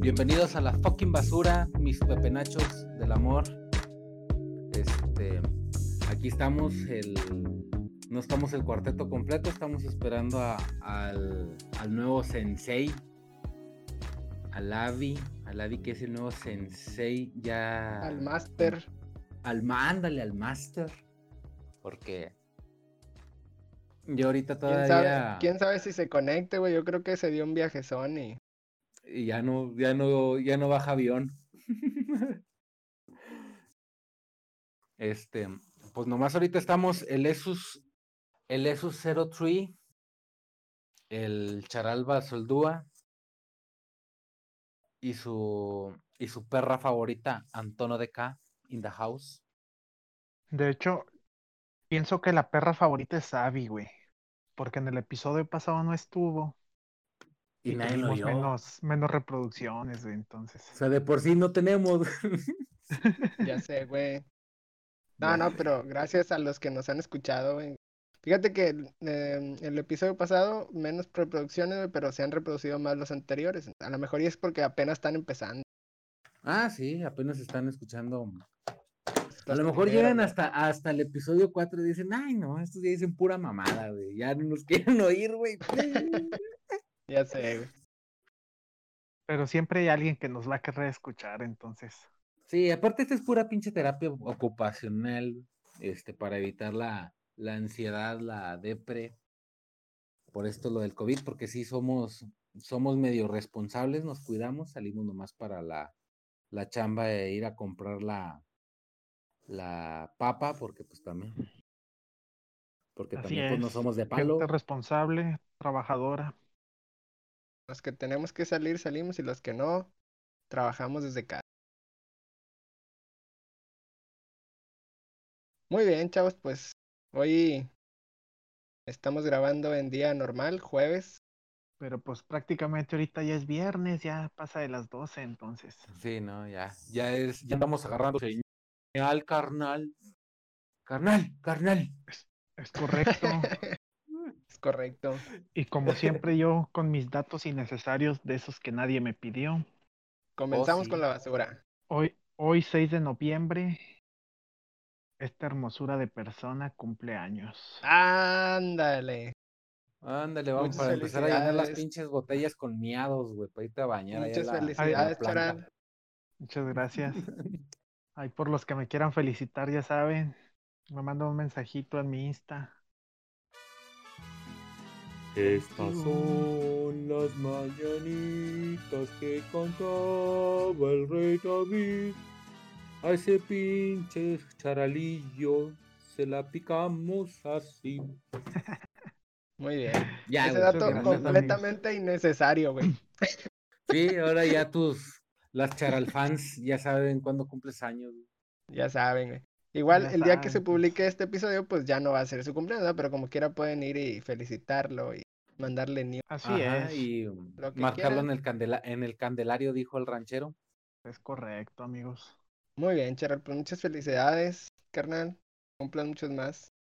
Bienvenidos a la fucking basura, mis pepenachos del amor. Este, aquí estamos, el, no estamos el cuarteto completo, estamos esperando a- al, al nuevo sensei, al Avi, al Avi que es el nuevo sensei ya... Al máster. al mándale al máster, porque yo ahorita ¿Quién todavía... sabe, quién sabe si se conecte, güey. Yo creo que se dio un viajezón y y ya no, ya no, ya no baja avión. Este, pues nomás ahorita estamos el Esus, el Esus 03, el Charalba Soldúa y su y su perra favorita, Antono de K, in the house. De hecho, pienso que la perra favorita es Abby, güey. Porque en el episodio pasado no estuvo. Y, nadie lo tuvimos oyó. menos, menos reproducciones, güey. Entonces. O sea, de por sí no tenemos. ya sé, güey. No, no, pero gracias a los que nos han escuchado, güey. Fíjate que eh, el episodio pasado, menos reproducciones, güey, pero se han reproducido más los anteriores. A lo mejor y es porque apenas están empezando. Ah, sí, apenas están escuchando. A lo mejor primeros, llegan güey. hasta, hasta el episodio 4 y dicen, ay, no, estos ya dicen pura mamada, güey. Ya no nos quieren oír, güey. Ya sé, güey. Pero siempre hay alguien que nos va a querer escuchar, entonces. Sí, aparte esta es pura pinche terapia ocupacional, este, para evitar la, la ansiedad, la depre. Por esto lo del COVID, porque sí somos, somos medio responsables, nos cuidamos, salimos nomás para la, la chamba de ir a comprar la, la papa, porque pues también, porque Así también pues no somos de palo. Gente responsable, trabajadora. Los que tenemos que salir, salimos y los que no, trabajamos desde casa. Muy bien, chavos, pues hoy estamos grabando en día normal, jueves. Pero pues prácticamente ahorita ya es viernes, ya pasa de las 12, entonces. Sí, no, ya, ya es, ya estamos agarrando señal, carnal. Carnal, carnal. Es correcto. Es correcto. y como siempre yo con mis datos innecesarios de esos que nadie me pidió. Comenzamos sí. con la basura. Hoy, hoy 6 de noviembre, esta hermosura de persona cumple años. Ándale. Ándale, vamos Muchas para empezar a llenar las pinches botellas con miados, güey, para irte a bañar Muchas la- la felicidades. Charal. Muchas gracias. Ahí por los que me quieran felicitar, ya saben, me mandan un mensajito en mi Insta. Estas son las mañanitas que cantaba el rey David. A ese pinche charalillo se la picamos así. Muy bien. Ya, Ese dato gracias, completamente innecesario, güey. Sí, ahora ya tus, las charalfans ya saben cuándo cumples años. güey. Ya saben, güey. Igual el día que se publique este episodio, pues ya no va a ser su cumpleaños, ¿no? Pero como quiera pueden ir y felicitarlo y mandarle news. Así Ajá, es, y Lo que marcarlo en el, candela, en el candelario, dijo el ranchero. es correcto, amigos. Muy bien, Charal, pues muchas felicidades, carnal. Cumplan muchos más.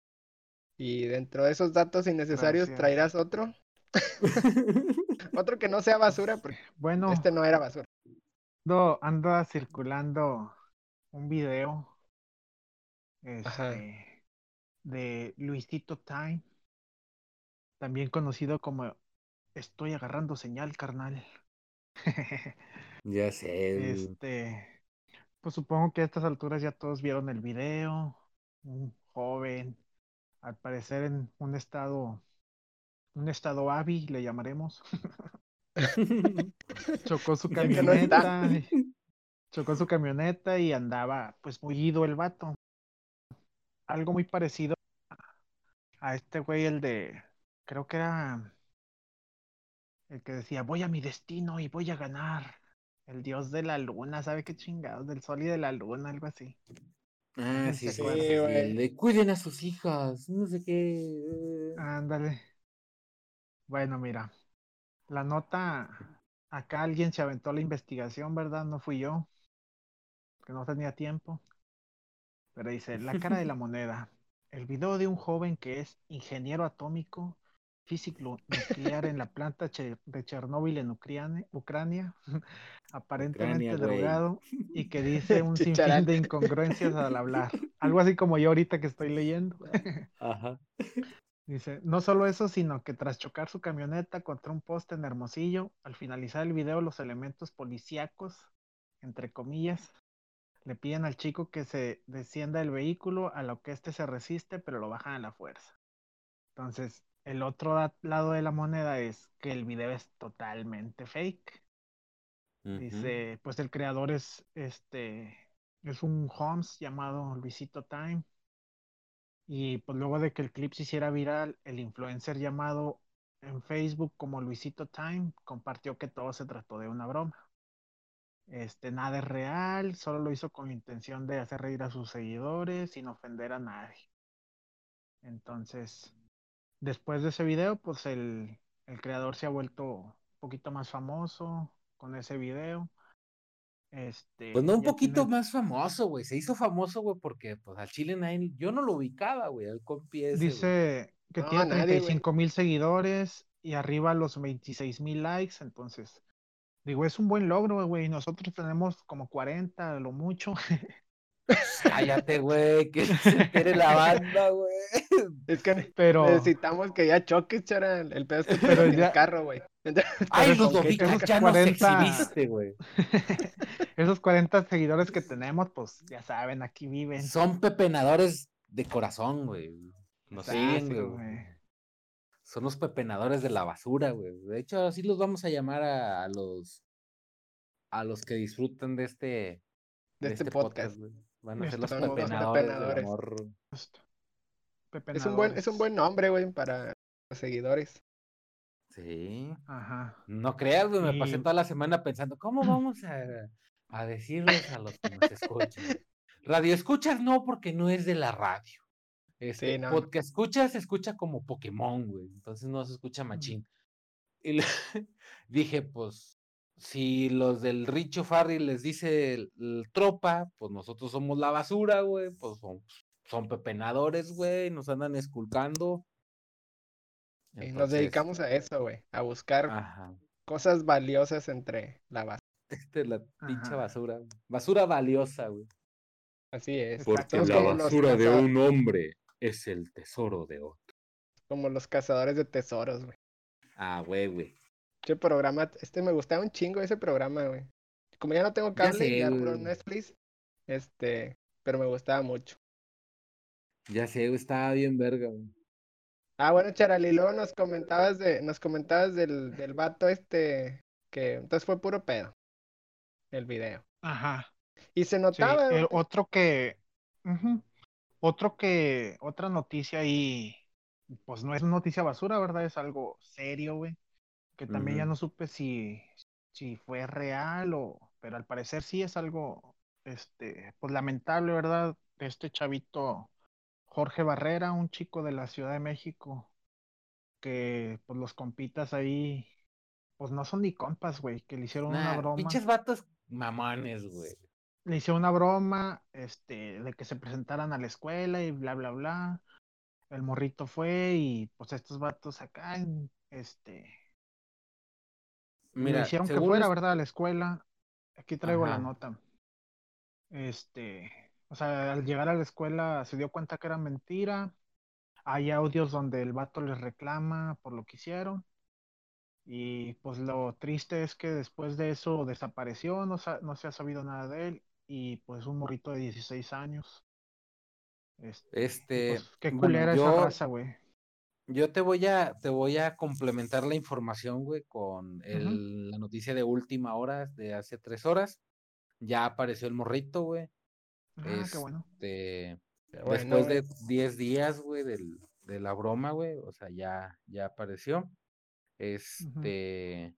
Y dentro de esos datos innecesarios, Gracias. traerás otro. Otro que no sea basura, porque Bueno, este no era basura. ando, anda circulando un video. Este, de Luisito Time, también conocido como Estoy agarrando señal, carnal. Ya sé. Este, pues supongo que a estas alturas ya todos vieron el video. Un joven, al parecer en un estado, un estado AVI, le llamaremos. Chocó su camioneta. Chocó su camioneta y andaba pues mullido el vato. Algo muy parecido a este güey, el de, creo que era el que decía, voy a mi destino y voy a ganar. El dios de la luna, ¿sabe qué chingados? Del sol y de la luna, algo así. Ah, sí, Sí, sí, güey. sí, el de cuiden a sus hijas, no sé qué. Ándale. Bueno, mira, la nota, acá alguien se aventó la investigación, ¿verdad? No fui yo, que no tenía tiempo. Pero dice, la cara de la moneda. El video de un joven que es ingeniero atómico físico nuclear en la planta de Chernóbil en Ucrania, Ucrania aparentemente drogado y que dice un sinfín de incongruencias al hablar. Algo así como yo ahorita que estoy leyendo. Ajá. Dice, no solo eso, sino que tras chocar su camioneta contra un poste en Hermosillo, al finalizar el video los elementos policíacos, entre comillas, le piden al chico que se descienda del vehículo, a lo que éste se resiste, pero lo bajan a la fuerza. Entonces, el otro lado de la moneda es que el video es totalmente fake. Dice, pues el creador es este es un Holmes llamado Luisito Time. Y pues luego de que el clip se hiciera viral, el influencer llamado en Facebook como Luisito Time compartió que todo se trató de una broma. Este, nada es real, solo lo hizo con la intención de hacer reír a sus seguidores sin ofender a nadie. Entonces, después de ese video, pues el, el creador se ha vuelto un poquito más famoso con ese video. Este, pues no un poquito más famoso, güey. Se hizo famoso, güey, porque pues al Chile nadie, yo no lo ubicaba, güey, el compi Dice que tiene 35 mil seguidores y arriba los 26 mil likes, entonces, digo, es un buen logro, güey. Nosotros tenemos como 40, lo mucho. Cállate, güey, que se la banda, güey. Es que pero... necesitamos que ya choques, chara, el pedo que pero el carro, güey. Ay, los domingos ya 40... exhibiste, güey. Esos 40 seguidores que tenemos, pues ya saben, aquí viven. Son pepenadores de corazón, güey. Nos siguen, güey. Son los pepenadores de la basura, güey. De hecho, así los vamos a llamar a, los a los que disfrutan de este de, este, este, podcast, güey. Van a ser los pepenadores, Es un buen, es un buen nombre, güey, para los seguidores. Sí. Ajá. No creas, güey, me pasé toda la semana pensando, ¿cómo vamos a, a decirles a los que nos escuchan? radio escuchas no, porque no es de la radio. Este, Porque escuchas, se escucha como Pokémon, güey. Entonces no se escucha machín. Y dije, pues, si los del Richo Farri les dice el, tropa, pues nosotros somos la basura, güey. Pues son, son pepenadores, güey. Nos andan esculcando. Y nos dedicamos a eso, güey, a buscar cosas valiosas entre la basura. Este la pinche basura. Basura valiosa, güey. Así es. Porque la basura de un hombre es el tesoro de otro. Como los cazadores de tesoros, güey. Ah, güey, güey. Este programa, este me gustaba un chingo ese programa, güey. Como ya no tengo cable, ya, ya Netflix, este, pero me gustaba mucho. Ya sé, estaba bien verga, güey. Ah, bueno, Charali, luego nos comentabas de, nos comentabas del, del vato este, que entonces fue puro pedo, el video. Ajá. Y se notaba. el otro que, otro que, otra noticia ahí, pues no es noticia basura, ¿verdad? Es algo serio, güey. Que también ya no supe si, si fue real o, pero al parecer sí es algo, este, pues lamentable, ¿verdad? Este chavito Jorge Barrera, un chico de la Ciudad de México, que pues los compitas ahí, pues no son ni compas, güey, que le hicieron una broma. Pinches vatos mamones, güey. Le hicieron una broma, este, de que se presentaran a la escuela y bla, bla, bla. El morrito fue y pues estos vatos acá, este, Mira, le hicieron que fuera, ¿verdad? A la escuela. Aquí traigo la nota. Este, o sea, al llegar a la escuela se dio cuenta que era mentira. Hay audios donde el vato les reclama por lo que hicieron. Y pues lo triste es que después de eso desapareció, no, no se ha sabido nada de él. Y pues un morrito de 16 años. Este. este pues, qué culera esa raza, güey. Yo te voy a, te voy a complementar la información, güey, con el, la noticia de última hora, de hace tres horas. Ya apareció el morrito, güey. Ah, qué bueno. Este, después de 10 días, güey, de la broma, güey, o sea, ya, ya apareció. Este,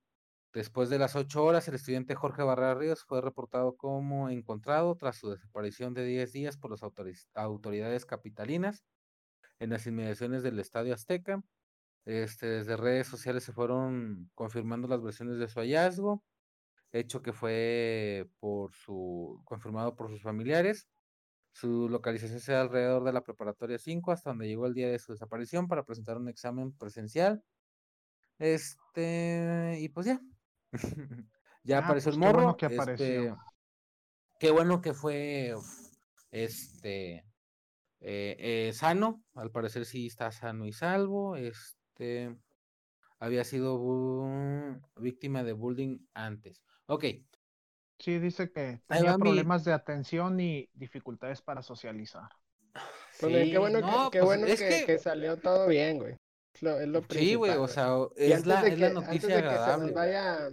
después de las 8 horas, el estudiante Jorge Barrera Ríos fue reportado como encontrado tras su desaparición de 10 días por las autoridades capitalinas en las inmediaciones del Estadio Azteca. Este, desde redes sociales se fueron confirmando las versiones de su hallazgo hecho que fue por su confirmado por sus familiares. Su localización se alrededor de la preparatoria 5 hasta donde llegó el día de su desaparición para presentar un examen presencial Este, y pues ya. ya Ah, apareció pues el qué bueno morro. que apareció. este, qué bueno que fue este eh, eh, sano. Al parecer sí está sano y salvo. Este había sido víctima de bullying antes. Ok, Sí, dice que tenía mi- problemas de atención y dificultades para socializar. Pues sí, qué bueno, que- qué pues, bueno es que, que, que salió todo bien, güey. Es lo, es lo sí, güey, o sea, es antes la, de es que, la noticia se nos vaya,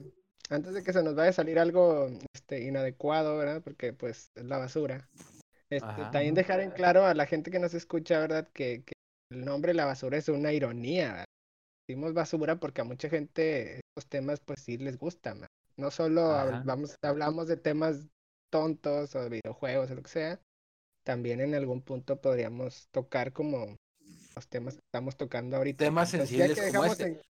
antes de que se nos vaya a salir algo este, inadecuado, ¿verdad? Porque pues es la basura. Este, Ajá. también dejar en claro a la gente que nos escucha, ¿verdad? Que, que el nombre la basura es una ironía, ¿verdad? Decimos basura porque a mucha gente estos temas pues sí les gustan, ¿verdad? No solo hab- Ajá. vamos, hablamos de temas tontos o de videojuegos o lo que sea, también en algún punto podríamos tocar como los temas que estamos tocando ahorita. Temas Entonces, ya que como dejamos este. en,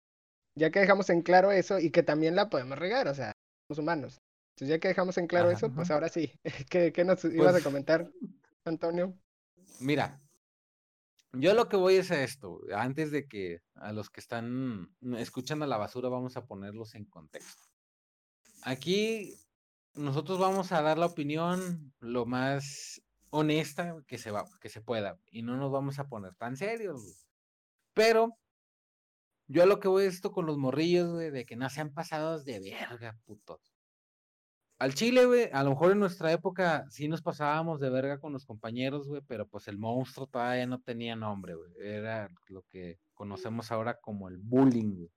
ya que dejamos en claro eso y que también la podemos regar, o sea, somos humanos. Entonces, ya que dejamos en claro Ajá. eso, pues ahora sí. ¿Qué, qué nos ibas a Pues- comentar, Antonio? Mira, yo lo que voy es a esto. Antes de que a los que están escuchando a la basura vamos a ponerlos en contexto. Aquí nosotros vamos a dar la opinión lo más honesta que se va, que se pueda y no nos vamos a poner tan serios. güey. Pero yo a lo que voy es esto con los morrillos, güey, de que no sean pasados de verga, putos. Al Chile, güey, a lo mejor en nuestra época sí nos pasábamos de verga con los compañeros, güey, pero pues el monstruo todavía no tenía nombre, güey. Era lo que conocemos ahora como el bullying, güey.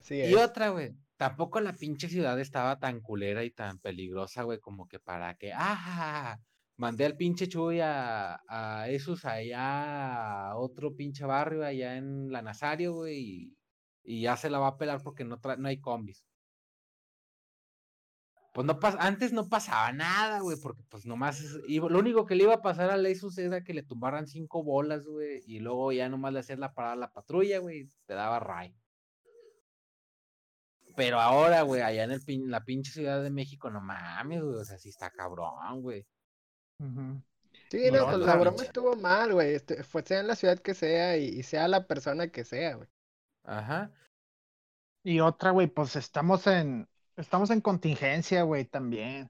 Sí, Y es. otra, güey, tampoco la pinche ciudad estaba tan culera y tan peligrosa, güey, como que para que, ah, mandé al pinche Chuy a, a esos allá, a otro pinche barrio allá en la Nazario, güey, y, y ya se la va a pelar porque no, no hay combis. Pues no pas antes no pasaba nada, güey, porque pues nomás es- iba- lo único que le iba a pasar a Leisus era que le tumbaran cinco bolas, güey, y luego ya nomás le hacías la parada a la patrulla, güey, te daba ray. Pero ahora, güey, allá en el pin- la pinche Ciudad de México, no mames, güey, o sea, sí está cabrón, güey. Sí, Y no, otra, pues la broma pinche- estuvo mal, güey. Este, fue sea en la ciudad que sea y, y sea la persona que sea, güey. Ajá. Y otra, güey, pues estamos en, estamos en contingencia, güey, también.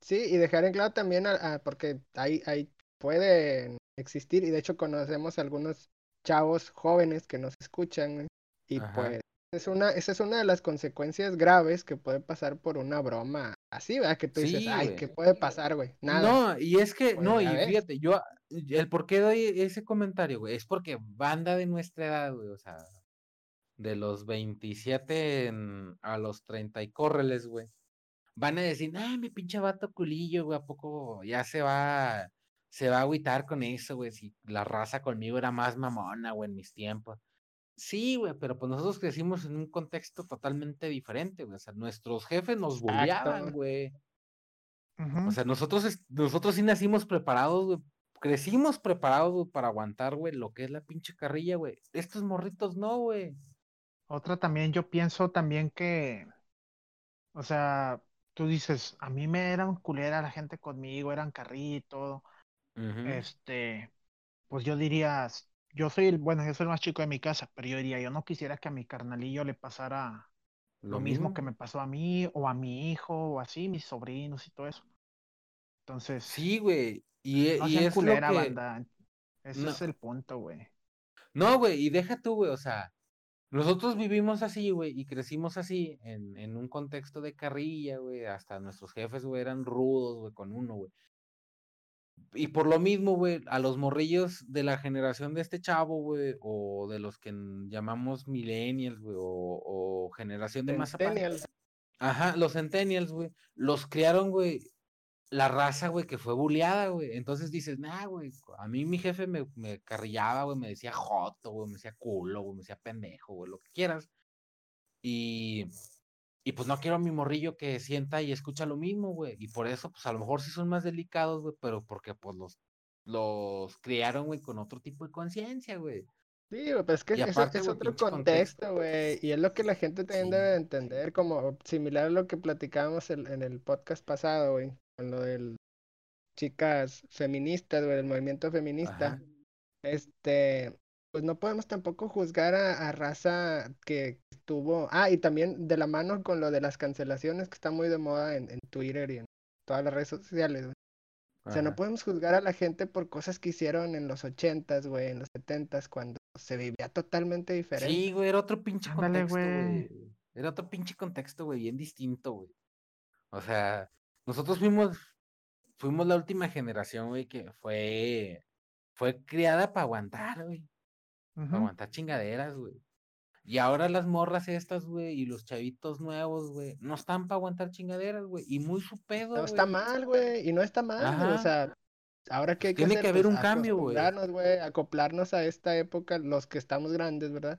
Sí, y dejar en claro también, a- a- porque ahí, ahí pueden existir, y de hecho conocemos algunos chavos jóvenes que nos escuchan, güey, y Ajá. pues es una, esa es una de las consecuencias graves que puede pasar por una broma así, ¿verdad? Que tú dices, ay. ¿qué puede pasar, güey? Nada. No, y es que, Pues no, y fíjate, yo, el por qué doy ese comentario, güey, es porque banda de nuestra edad, güey, o sea, de los 27 en- a los 30 y córreles, güey, van a decir, ay, mi pinche vato culillo, güey, ¿a poco ya se va, se va a agüitar con eso, güey, si la raza conmigo era más mamona, güey, en mis tiempos. Sí, güey, pero pues nosotros crecimos en un contexto totalmente diferente, güey, o sea, nuestros jefes nos bulleaban, güey. O sea, nosotros, nosotros sí nacimos preparados, güey. Crecimos preparados, para aguantar, güey, lo que es la pinche carrilla, güey. Estos morritos no, güey. Otra también, yo pienso también que, o sea, tú dices, a mí me eran culera la gente conmigo, eran carrilla y todo. Ujú. Este, pues yo diría, yo soy el, bueno, yo soy el más chico de mi casa, pero yo diría, yo no quisiera que a mi carnalillo le pasara lo mismo que me pasó a mí, o a mi hijo, o así, mis sobrinos y todo eso. Entonces, Sí, güey. Y, e- no y sean es lo culera, que... banda. Ese No. es el punto, güey. No, güey, y deja tú, güey, o sea, nosotros vivimos así, güey, y crecimos así, en, en un contexto de carrilla, güey, hasta nuestros jefes, güey, eran rudos, güey, con uno, güey. Y por lo mismo, güey, a los morrillos de la generación de este chavo, güey, o de los que llamamos millennials, güey, o, o generación de. Centennials. Ajá, los centennials, güey, los criaron, güey, la raza, güey, que fue bulleada, güey. Entonces dices, nah, güey, a mí mi jefe me, me carrillaba, güey, me decía joto, güey, me decía culo, güey, me decía pendejo, güey, lo que quieras. Y, y pues no quiero a mi morrillo que sienta y escucha lo mismo, güey. Y por eso, pues a lo mejor sí son más delicados, güey, pero porque pues los, los criaron, güey, con otro tipo de conciencia, güey. Sí, güey, pues es que Y aparte, es otro contexto. güey, y es lo que la gente también Sí. debe de entender, como similar a lo que platicábamos el- en el podcast pasado, güey, con lo del chicas feministas, güey, del movimiento feminista. Ajá. Este, pues no podemos tampoco juzgar a, a raza que estuvo. Ah, y también de la mano con lo de las cancelaciones que está muy de moda en, en Twitter y en todas las redes sociales. güey. O sea, no podemos juzgar a la gente por cosas que hicieron en los ochentas, güey, en los setentas, cuando se vivía totalmente diferente. Sí, güey, era otro pinche Ándale, contexto, güey. güey. Era otro pinche contexto, güey, bien distinto, güey. O sea, nosotros fuimos, fuimos la última generación, güey, que fue, fue criada para aguantar, güey. Aguantar chingaderas, güey. Y ahora las morras estas, güey, y los chavitos nuevos, güey, no están para aguantar chingaderas, güey. Y muy su pedo, No está güey. mal, güey, y no está mal, güey. O sea, ahora qué hay que Tiene hacer, que haber pues un cambio, güey. güey, acoplarnos a esta época, los que estamos grandes, ¿verdad?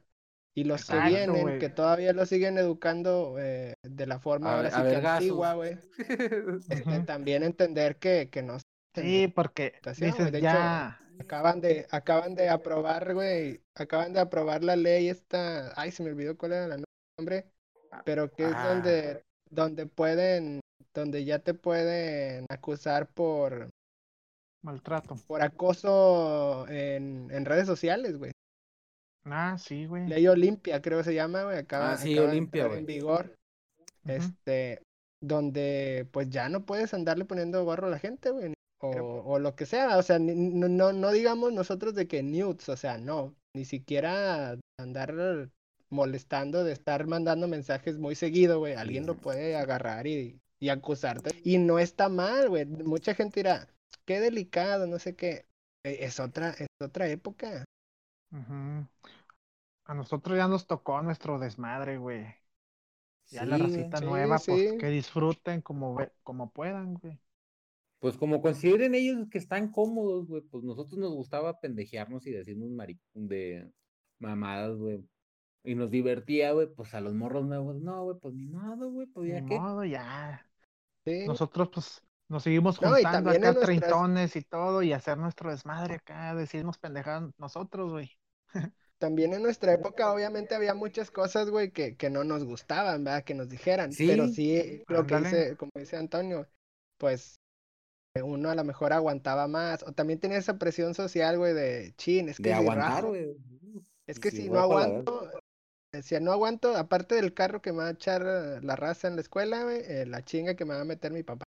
Y los que vienen, que todavía lo siguen educando eh, de la forma ahora sí que antigua, güey. Este, también entender que, que no Sí, porque dices De hecho, ya. Acaban de, acaban de aprobar, güey, acaban de aprobar la ley esta, ay, se me olvidó cuál era el nombre, pero que es Ah. donde, donde pueden, donde ya te pueden acusar por, Maltrato. por acoso en, en redes sociales, güey. Ah, sí, güey. Ley Olimpia, creo que se llama, güey, acaba, Ah, sí, acaba Olimpia, entrar en vigor, este, donde pues ya no puedes andarle poniendo gorro a la gente, güey, o, o lo que sea, o sea, no, no, no digamos nosotros de que nudes, o sea, no, ni siquiera andar molestando de estar mandando mensajes muy seguido, güey, alguien lo puede agarrar y, y acusarte, y no está mal, güey, mucha gente dirá, qué delicado, no sé qué, Eh, es otra, es otra época. A nosotros ya nos tocó nuestro desmadre, güey. Ya la Sí, racita Sí, nueva, sí. pues que disfruten como, como puedan, güey. Pues como consideren ellos que están cómodos, güey, pues nosotros nos gustaba pendejearnos y decirnos mari de mamadas, güey. Y nos divertía, güey, pues a los morros nuevos, no, güey, pues ni modo, güey, pues ya Ni qué. modo, ya. sí. Nosotros, pues, nos seguimos No, y juntando también acá nuestras- treintones y todo y hacer nuestro desmadre acá, decirnos pendejadas nosotros, güey. También en nuestra época, obviamente, había muchas cosas, güey, que, que no nos gustaban, ¿verdad? Que nos dijeran. Pero Sí, sí, lo que dice, como dice Antonio, pues uno a lo mejor aguantaba más. O también tenía esa presión social, güey, de chin, es que De si aguantar, güey. es que Si si no aguanto, si no aguanto, aparte del carro que me va a echar eh, la raza en la escuela, güey, eh, la chinga que me va a meter mi papá.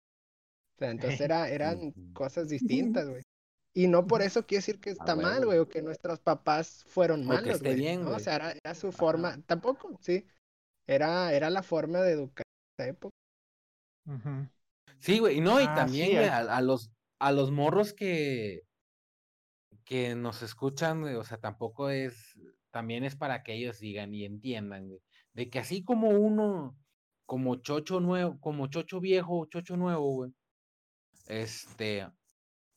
O sea, entonces era, eran cosas distintas, güey. Y no por eso quiere decir que está mal, güey, o que nuestros papás fueron malos, güey, ¿no? O sea, era, era su forma, tampoco, sí, era, era la forma de educar en esa época. Sí, güey, y no, y Ah, también, sí, güey, a, a los, a los morros que, que nos escuchan, güey, o sea, tampoco es, también es para que ellos digan y entiendan, güey, de que así como uno, como chocho nuevo, como chocho viejo, chocho nuevo, güey, este,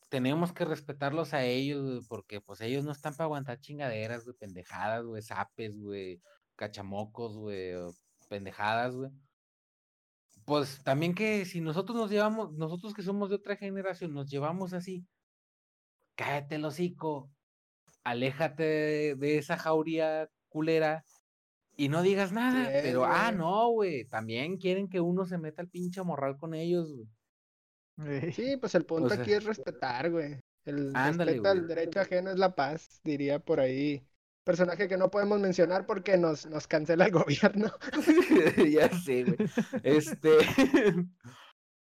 tenemos que respetarlos a ellos, güey, porque pues ellos no están para aguantar chingaderas, güey, pendejadas, güey, zapes, güey, cachamocos, güey, pendejadas, güey. Pues también que si nosotros nos llevamos, nosotros que somos de otra generación, nos llevamos así, cállate el hocico, aléjate de, de esa jauría culera y no digas nada, pero ah, no, güey, también quieren que uno se meta al pinche morral con ellos, güey. Eh, Sí, pues el punto sea, aquí es respetar, güey. El ándale, respeto al güey. derecho ajeno es la paz, diría por ahí. Personaje que no podemos mencionar porque nos, nos cancela el gobierno. ya sé, güey. Este,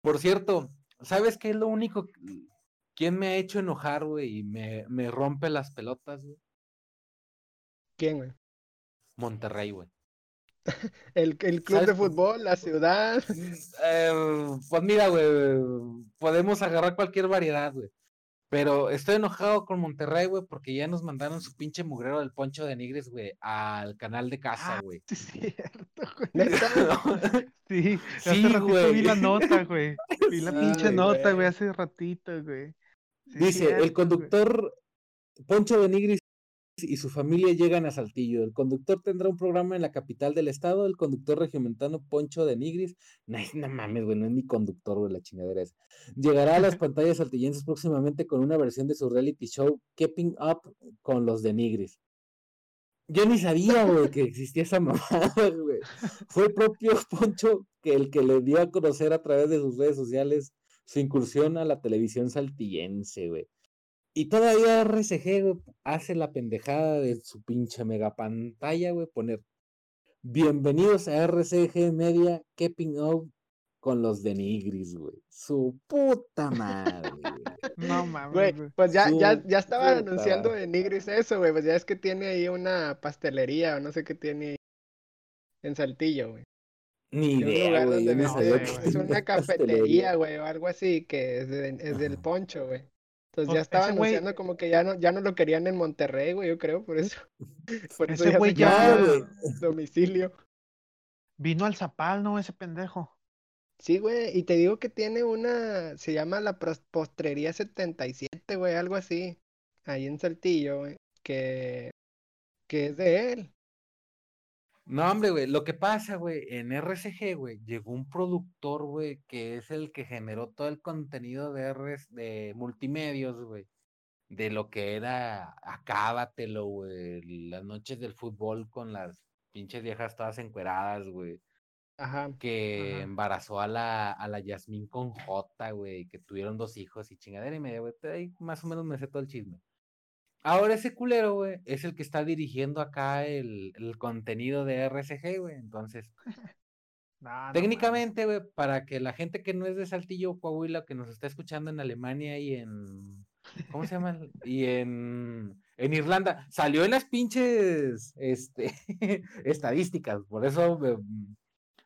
por cierto, ¿sabes qué es lo único? ¿Quién me ha hecho enojar, güey? Y me, me rompe las pelotas, güey. ¿Quién, güey? Monterrey, güey. El, el club ¿Sabes de fútbol, la ciudad. Eh, pues mira, güey, podemos agarrar cualquier variedad, güey. Pero estoy enojado con Monterrey, güey, porque ya nos mandaron su pinche mugrero del Poncho de Nigres, güey, al canal de casa, Ah, güey. sí, es cierto, güey. Sí, Sí, hace güey. vi la nota, güey. Vi la pinche Ay, nota, güey, hace ratito, güey. Sí, Dice, cierto, el güey. conductor Poncho de Nigris y su familia llegan a Saltillo. El conductor tendrá un programa en la capital del estado. El conductor regiomontano Poncho de Nigris. No, es- no mames, güey, no es ni conductor, güey, la chingadera esa. Llegará a las pantallas saltillenses próximamente con una versión de su reality show Keeping Up con los de Nigris. Yo ni sabía, güey, que existía esa mamada, güey. Fue el propio Poncho que el que le dio a conocer a través de sus redes sociales su incursión a la televisión saltillense, güey. Y todavía RCG, güey, hace la pendejada de su pinche mega pantalla, güey, poner bienvenidos a RCG Media Keeping Up con los de Nigris, güey. Su puta madre. no mames. Güey, pues ya, ya, ya estaban anunciando de Nigris eso, güey. Pues ya es que tiene ahí una pastelería o no sé qué tiene en Saltillo, güey. Ni idea, güey. es una cafetería, güey, o algo así que es, es del poncho, güey. Entonces ya estaban anunciando como que ya no, ya no lo querían en Monterrey, güey, yo creo, por eso. Por eso ese güey ya, domicilio. Vino al Zapal, ¿no? Ese pendejo. Sí, güey, y te digo que tiene una, se llama la Postrería 77, güey, algo así, ahí en Saltillo, güey, que, que es de él. No, hombre, güey, lo que pasa, güey, en RCG, güey, llegó un productor, güey, que es el que generó todo el contenido de RS, de multimedios, güey, de lo que era Acábatelo, güey, las noches del fútbol con las pinches viejas todas encueradas, güey. Ajá. Que embarazó a la, a la Yasmín con J, güey, que tuvieron dos hijos y chingadera y media, güey. Ahí más o menos me sé todo el chisme. Ahora ese culero, güey, es el que está dirigiendo acá el, el contenido de RCG, güey. Entonces, técnicamente, güey, para que la gente que no es de Saltillo, Coahuila, que nos está escuchando en Alemania y en. ¿Cómo se llama? y en, en Irlanda, salió en las pinches este, estadísticas. Por eso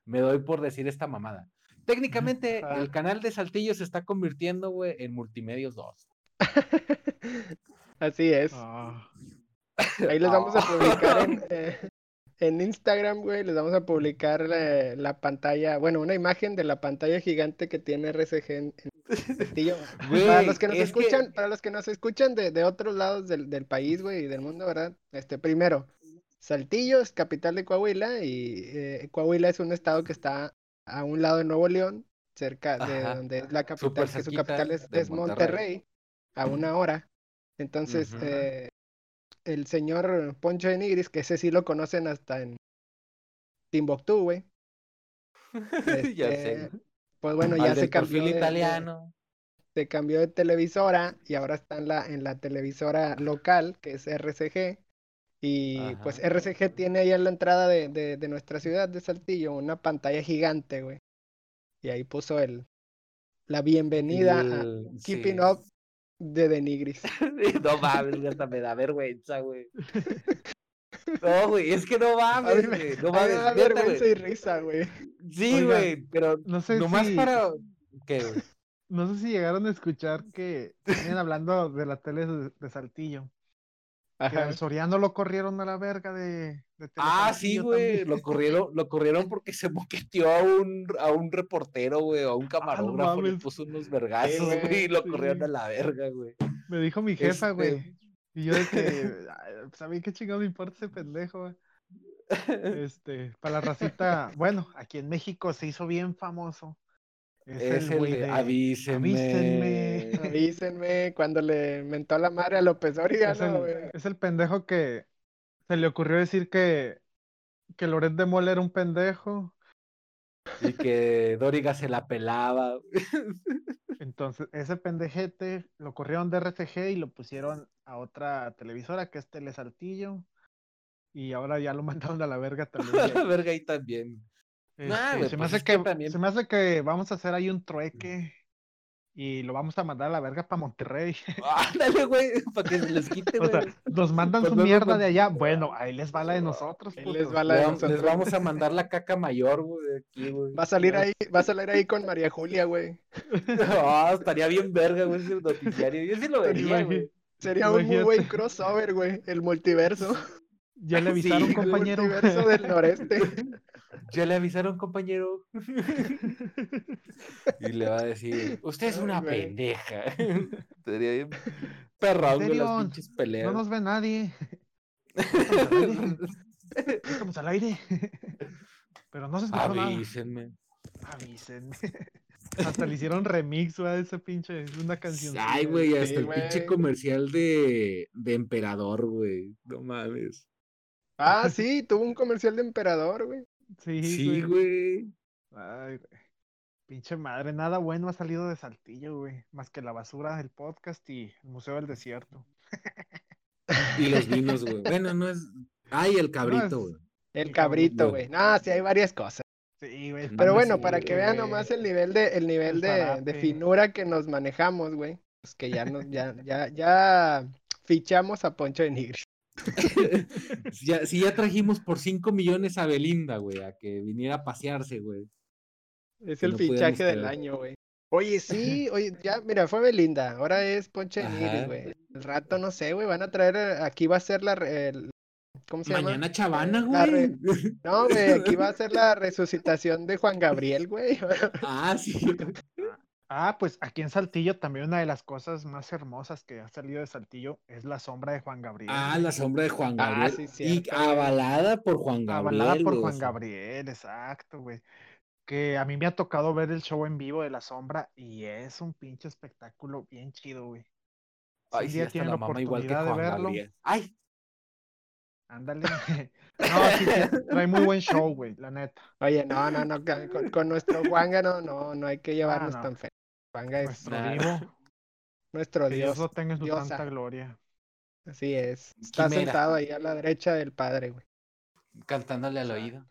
me doy por decir esta mamada. Técnicamente, el canal de Saltillo se está convirtiendo, güey, en Multimedios 2. Así es. Ah. Ahí les vamos a publicar eh, en, Instagram, güey, les vamos a publicar la pantalla, bueno, una imagen de la pantalla gigante que tiene RCG en, Saltillo. para los que nos escuchan, para los que nos escuchan de, de otros lados del, del país, güey, y del mundo, ¿verdad? Este, primero, Saltillo es capital de Coahuila y eh, Coahuila es un estado que está a un lado de Nuevo León, cerca de donde es la capital, que su capital es, Monterrey. a una hora. Entonces, eh, el señor Poncho de Nigris, que ese sí lo conocen hasta en Timbuktu, güey. ya sé. Este, pues bueno, ya se cambió. italiano. se cambió de televisora y ahora está en la, en la televisora local, que es RCG. Y pues RCG tiene ahí en la entrada de, de, nuestra ciudad de Saltillo una pantalla gigante, güey. Y ahí puso el la bienvenida a Keeping Up de Denigris. no mames, hasta me da vergüenza, güey. No, güey, es que no mames, güey. No mames. Me da vergüenza y risa, güey. Sí, güey, pero no sé nomás para. ¿Qué, güey? No sé si llegaron a escuchar que venían hablando de la tele de Saltillo. Ajá. Soriano lo corrieron a la verga de. ah, sí, güey. Lo corrieron, lo corrieron porque se moqueteó a un, a un reportero, güey, a un ah, camarógrafo, le puso unos vergazos, güey, y lo corrieron a la verga, güey. Me dijo mi jefa, güey. Este y yo de que, ¿sabía qué chingado me importa ese pendejo, güey? Este, para la racita, bueno, aquí en México se hizo bien famoso es, el, de, avísenme. avísenme. cuando le mentó la madre a López Dóriga. Es, el, pendejo que se le ocurrió decir que, que Loret de Mola era un pendejo. Y que Dóriga se la pelaba. Entonces, ese pendejete lo corrieron de RTG y lo pusieron a otra televisora que es Telesaltillo. Y ahora ya lo mandaron a la verga también. a la verga ahí también. Este, se, me pues hace que, se me hace que vamos a hacer ahí un trueque y lo vamos a mandar a la verga para Monterrey. Ándale, güey, para que se les quite, o sea, nos mandan pues su mierda de allá. Bueno, ahí les va la de nosotros. Les, va la de nosotros. les vamos a mandar la caca mayor, güey, de aquí, güey. Va a salir ahí, va a salir ahí con María Julia, güey. No, estaría bien verga, güey, ese noticiario. Yo sí lo vería, güey. Sería un muy buen crossover, güey, el multiverso. Ya le avisaron, compañero. El multiverso del noreste. Ya le avisaron, compañero. y le va a decir, usted es una pendeja. Sería bien perrón las pinches peleas. No nos ve nadie. Estamos al aire. Pero no se escucha Avísenme. nada. Avísenme. Hasta le hicieron remix a ese pinche, una canción. Ay, güey, hasta el pinche comercial de, de Emperador, güey. No mames. Ah, sí, tuvo un comercial de Emperador, güey. Sí, sí güey. Ay, güey. Pinche madre, nada bueno ha salido de Saltillo, güey. Más que la basura del podcast y el Museo del Desierto. Y los vinos, güey. Bueno, no es. Ay, el cabrito, güey. El cabrito, güey. No, sí hay varias cosas. Sí, güey. Pero bueno, sí, para que vean nomás el nivel de, el nivel El de, de finura que nos manejamos, güey. Pues que ya nos, ya, ya, ya fichamos a Poncho de Nigris. Si ya, si ya trajimos por 5 millones a Belinda, güey, a que viniera a pasearse, güey. Es Que el no fichaje del año, güey. Oye, sí, oye, ya, mira, fue Belinda, ahora es Poncho de Nigris, güey. El rato, no sé, güey, van a traer, eh, aquí va a ser la, el- ¿cómo se llama? Mañana Chavana, La re- güey. No, güey, aquí va a ser la resucitación de Juan Gabriel, güey. Ah, sí. Ah, pues aquí en Saltillo también una de las cosas más hermosas que ha salido de Saltillo es la sombra de Juan Gabriel. Ah, la sombra de Juan Ah, Gabriel. sí, y cierto, güey. avalada por Juan Gabriel. Avalada por Juan. Gabriel, exacto, güey. Que a mí me ha tocado ver el show en vivo de La Sombra y es un pinche espectáculo bien chido, güey. Ay, sí, hasta la mamá igual que oportunidad de Juan verlo, Gabriel. Ay, ándale. No, sí, sí, trae muy buen show, güey, la neta. Oye, no, no, no, con, con nuestro Juanga no, no, no hay que llevarnos no. tan feo. Juanga es Nuestro Nah. divo, nuestro que Dios Dios, lo tenga en su diosa. santa gloria. así es. Está Quimera. sentado ahí a la derecha del padre, güey. cantándole al oído.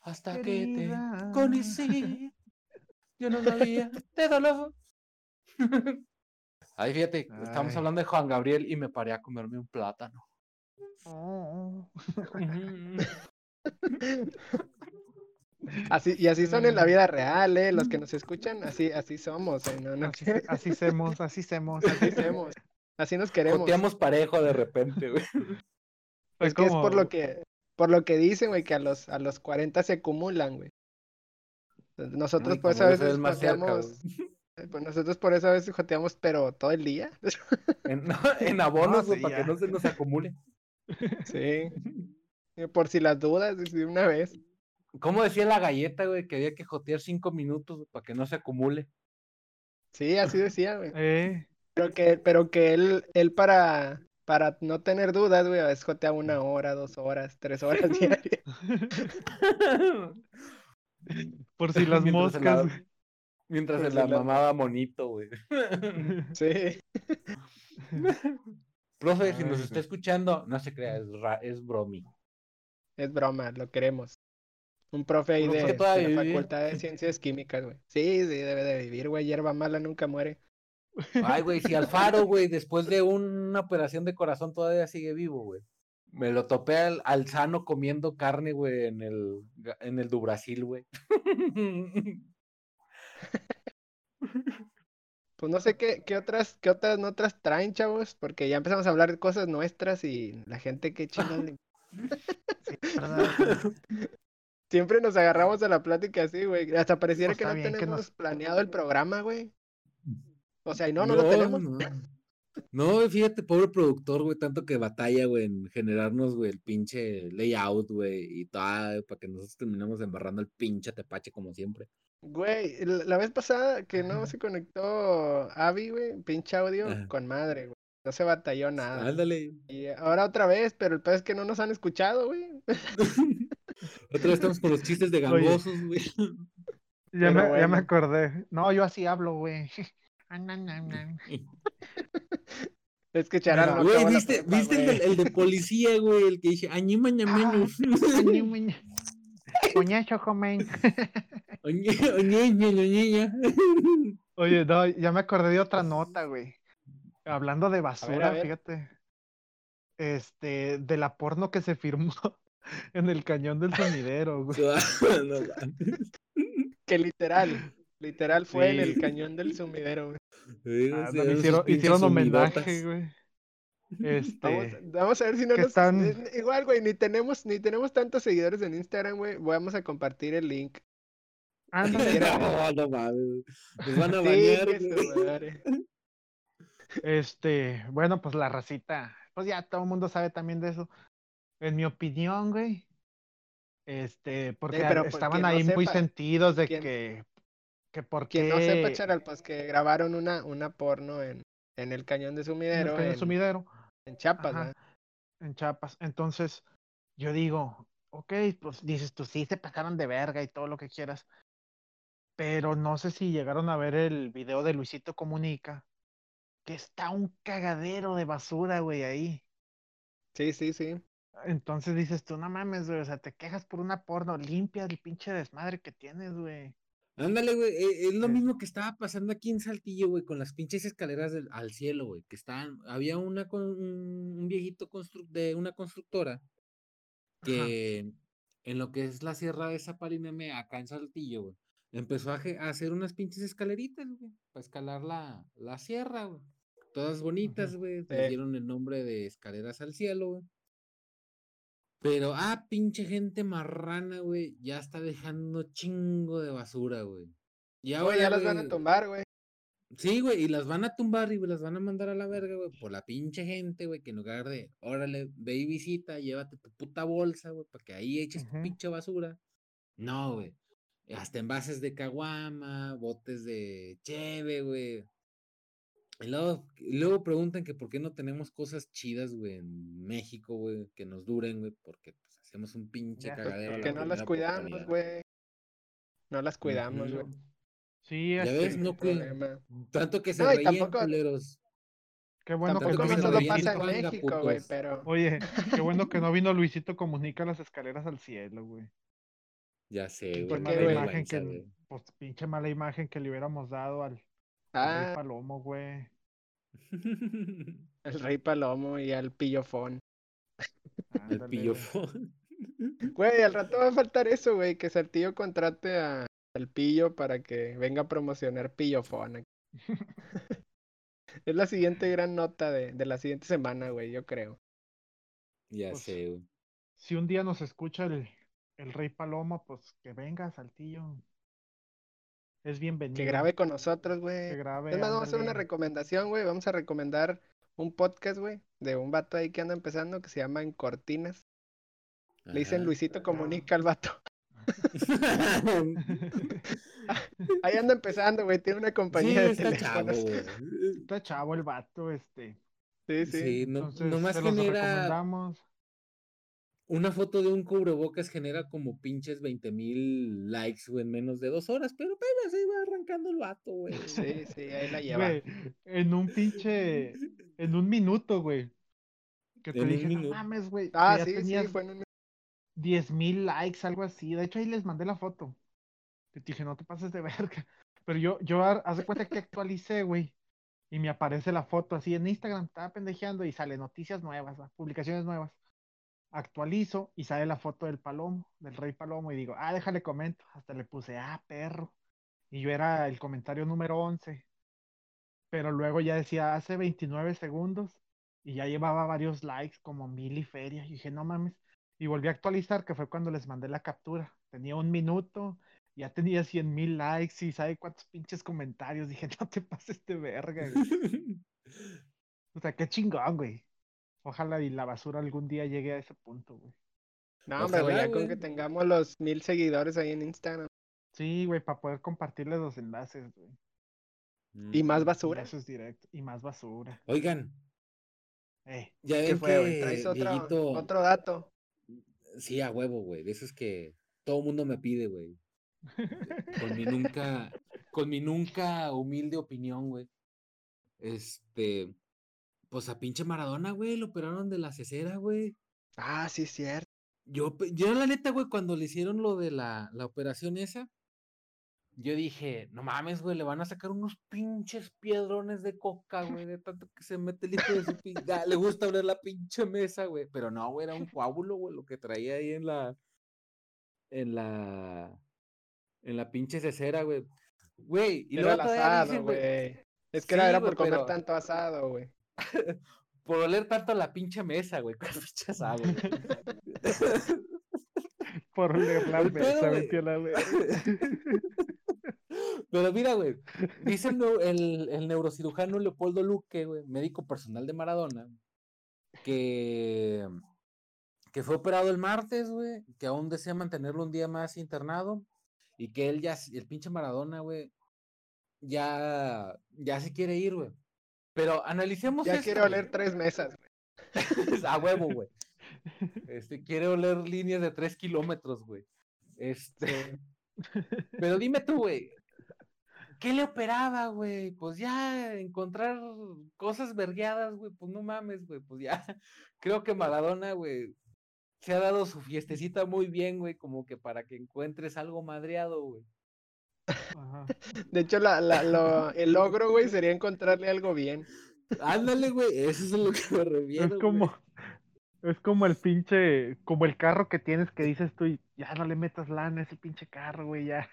Hasta que te conocí, yo no sabía de dolor. Ay, fíjate, estamos hablando de Juan Gabriel y me paré a comerme un plátano. Oh. Así, y así son en la Mm. vida real, eh. Los que nos escuchan, así, así somos, eh. No, no, Así, así semos, así semos. así hacemos. Así nos queremos. Joteamos parejo de repente, güey. Es que es por como- lo que, por lo que dicen, güey, que a los, a los 40 se acumulan, güey. Nosotros Ay, por eso a veces joteamos, eh, pues nosotros por eso a veces joteamos, pero todo el día. En, no, en abonos, No, güey, sí, para ya. que no se nos acumule. Sí. Eh, Por si las dudas, de una vez. ¿Cómo decía la galleta, güey? Que había que jotear cinco minutos para que no se acumule. Sí, así decía, güey. Eh, Pero que, pero que él, él para, para no tener dudas, güey, a veces jotea una hora, dos horas, tres horas diarias. por si las Mientras en la- moscas. Mientras se si la la- mamaba monito, güey. Sí. Profe, si nos está escuchando, no se crea, es, ra- es bromi. Es broma, lo queremos. Un profe ahí de, la. Facultad de Ciencias Químicas, güey. Sí, sí, debe de vivir, güey. Hierba mala nunca muere. Ay, güey, si Alfaro, güey, después de una operación de corazón todavía sigue vivo, güey. Me lo topé al, al sano comiendo carne, güey, en el, en el du Brasil, güey. Pues no sé qué, qué otras, qué otras notas traen, chavos, porque ya empezamos a hablar de cosas nuestras y la gente le- ¿verdad? Siempre nos agarramos a la plática así, güey. Hasta pareciera Pues que no que tenemos nos- planeado el programa, güey. O sea, y no, no, lo tenemos. No, No, fíjate, pobre productor, güey, tanto que batalla, güey, en generarnos, güey, el pinche layout, güey, y todo, para que nosotros terminemos embarrando el pinche tepache como siempre. Güey, la vez pasada que no se conectó Avi, güey, pinche audio Ajá. con madre, güey. No se batalló nada. Ándale. Y ahora otra vez, pero el peor es que no nos han escuchado, güey. Otra vez estamos con los chistes de Oye. gangosos, güey. Ya, me, ya me acordé. No, yo así hablo, güey. Ah. Es que Charal no Güey, la ¿viste, ¿viste el, del- el de policía, güey? El que dice, añi maña maño. Ñe, ñe. Coñacho, comen. Oñe, oñe, ñe, ñe, ñe, ñe. Oye, no, ya me acordé de otra nota, güey. Hablando de basura, ver. fíjate. Este, de la porno que se firmó en el cañón del sumidero, güey. No. Que literal, literal fue en el cañón del sumidero, güey. Sí, Ah, sí, no, esos hicieron, hicieron homenaje, güey. Vamos, Este, vamos a ver si no nos... están- eh, Igual, güey, ni tenemos, ni tenemos tantos seguidores en Instagram, güey. Vamos a compartir el link. ándale, No, no mames. Nos van a Sí, este, bueno, pues la racita, pues ya todo el mundo sabe también de eso. En mi opinión, güey, este, porque Eh, pero, pues, estaban no ahí muy sepa, sentidos de quien- que, que por Quien no sepa, Charal, pues que grabaron una, una porno en, en el cañón de en el sumidero, cañón en, sumidero. En Chiapas. ¿verdad? en Chiapas. Entonces, yo digo, ok, pues dices tú, sí se pasaron de verga y todo lo que quieras. Pero no sé si llegaron a ver el video de Luisito Comunica, que está un cagadero de basura, güey, ahí. Sí, sí, sí. Entonces dices tú, no mames, güey, o sea, te quejas por una porno, limpia el pinche desmadre que tienes, güey. Ándale, güey, e- es lo mismo que estaba pasando aquí en Saltillo, güey, con las pinches escaleras del- al cielo, güey, que estaban, había una con un, viejito constru- de una constructora que en lo que es la sierra de Zapalineme, acá en Saltillo, güey, empezó a, hacer unas pinches escaleritas, güey, para escalar la, la sierra, güey. Todas bonitas, güey, le dieron el nombre de escaleras al cielo, güey. Pero, ah, pinche gente marrana, güey, ya está dejando chingo de basura, güey. Y Oye, ahora, ya las van a tumbar, güey. Sí, güey, y las van a tumbar y las van a mandar a la verga, güey, por la pinche gente, güey, que en lugar de, órale, ve y visita, llévate tu puta bolsa, güey, para que ahí eches tu pinche basura. No, güey. Hasta envases de caguama, botes de cheve, güey. Y luego, y luego preguntan que por qué no tenemos cosas chidas, güey, en México, güey, que nos duren, güey, porque pues, hacemos un pinche Ya, cagadero. a la Que no las cuidamos, güey. No las cuidamos, güey. Sí, Ya este, ves, no cuidan. Problema. Tanto que se No, reían, tampoco- culeros. qué bueno que no vino pasa en Topanga, México, güey, putos. pero... Oye, qué bueno que no vino Luisito Comunica las escaleras al cielo, güey. Ya sé, güey. qué, mala imagen que, güey. pues, pinche mala imagen que le hubiéramos dado al, al Rey Ah, Palomo, güey. el Rey Palomo y al Pillofón. El pillofón. Güey, al rato va a faltar eso, güey, que Saltillo contrate a, al Pillo para que venga a promocionar Pillofón. es la siguiente gran nota de, de la siguiente semana, güey, yo creo. Ya Pues, sé, güey. Si un día nos escucha el, el Rey Palomo, pues que venga, Saltillo. Es bienvenido. Que grabe con nosotros, Que güey. grabe, Es más, vamos a hacer una recomendación, güey. Vamos a recomendar un podcast, güey, de un vato ahí que anda empezando que se llama En Cortinas. Le dicen. Luisito Comunica al vato. Ahí anda empezando, güey. Tiene una sí, compañía de está chavo, teléfonos. Está chavo el vato, este. Sí, sí. Sí, no, Entonces, nomás se los genera recomendamos. Una foto de un cubrebocas genera como pinches 20 mil likes, güey, en menos de dos horas, pero apenas ahí va arrancando el vato, güey. Sí, sí, ahí la lleva. Güey, en un pinche. En un minuto, güey. Que te dije, no mames, güey. Ah, ya sí, tenías sí, fue en un... 10 mil likes, algo así. De hecho, ahí les mandé la foto. Te dije, no te pases de verga. Pero yo, yo, de cuenta que actualicé, güey. Y me aparece la foto así en Instagram, estaba pendejeando y sale noticias nuevas, publicaciones nuevas. Actualizo y sale la foto del palomo, del rey palomo, y digo, ah, déjale comento. Hasta le puse, ah, perro. Y yo era el comentario número 11. Pero luego ya decía, hace 29 segundos, y ya llevaba varios likes, como mil y feria. Y dije, no mames. Y volví a actualizar, que fue cuando les mandé la captura. Tenía un minuto, ya tenía 100 mil likes y sabe cuántos pinches comentarios. Dije, no te pases de verga, güey. O sea, qué chingón, güey. Ojalá y la basura algún día llegue a ese punto, güey. No, hombre, güey, ya con que tengamos los mil seguidores ahí en Instagram. Sí, güey, para poder compartirles los enlaces, güey. Y más basura. eso es directo. Y más basura. Oigan, Eh, ya ¿Qué ven fue, que ¿Traes otro, Dieguito- otro dato? Sí, a huevo, güey. De esos que todo mundo me pide, güey. Con mi nunca, con mi nunca humilde opinión, güey. Este, pues a pinche Maradona, güey, lo operaron de la cesera, güey. Ah, sí, es cierto. Yo, yo la neta, güey, cuando le hicieron lo de la, la operación esa, yo dije, no mames, güey, le van a sacar unos pinches piedrones de coca, güey, de tanto que se mete el hijo de su pin- Ya, Le gusta oler la pinche mesa, güey. Pero no, güey, era un coágulo, güey, lo que traía ahí en la. En la. En la pinche cesera, güey. Güey, y Era luego el asado, güey. Es que era, Sí, era por comer pero- tanto asado, güey. Por oler tanto la pinche mesa, güey, con pinche güey. por leer la mesa, metió la verga. Pero mira, güey, dice el, el, el neurocirujano Leopoldo Luque, güey, médico personal de Maradona, que, que fue operado el martes, güey, que aún desea mantenerlo un día más internado y que él ya, el pinche Maradona, güey, ya, ya se quiere ir, güey. Pero analicemos Ya esto, quiere güey. oler tres mesas, güey. A huevo, güey. Este, quiere oler líneas de tres kilómetros, güey. Este, pero dime tú, güey, ¿qué le operaba, güey? Pues ya encontrar cosas vergueadas, güey, pues no mames, güey, pues ya. Creo que Maradona, güey, se ha dado su fiestecita muy bien, güey, como que para que encuentres algo madreado, güey. De hecho, la, la, lo, el logro, güey, sería encontrarle algo bien. Ándale, güey, eso es lo que me reviene. Es como, es como el pinche, como el carro que tienes que dices tú, ya no le metas lana a ese pinche carro, güey, ya,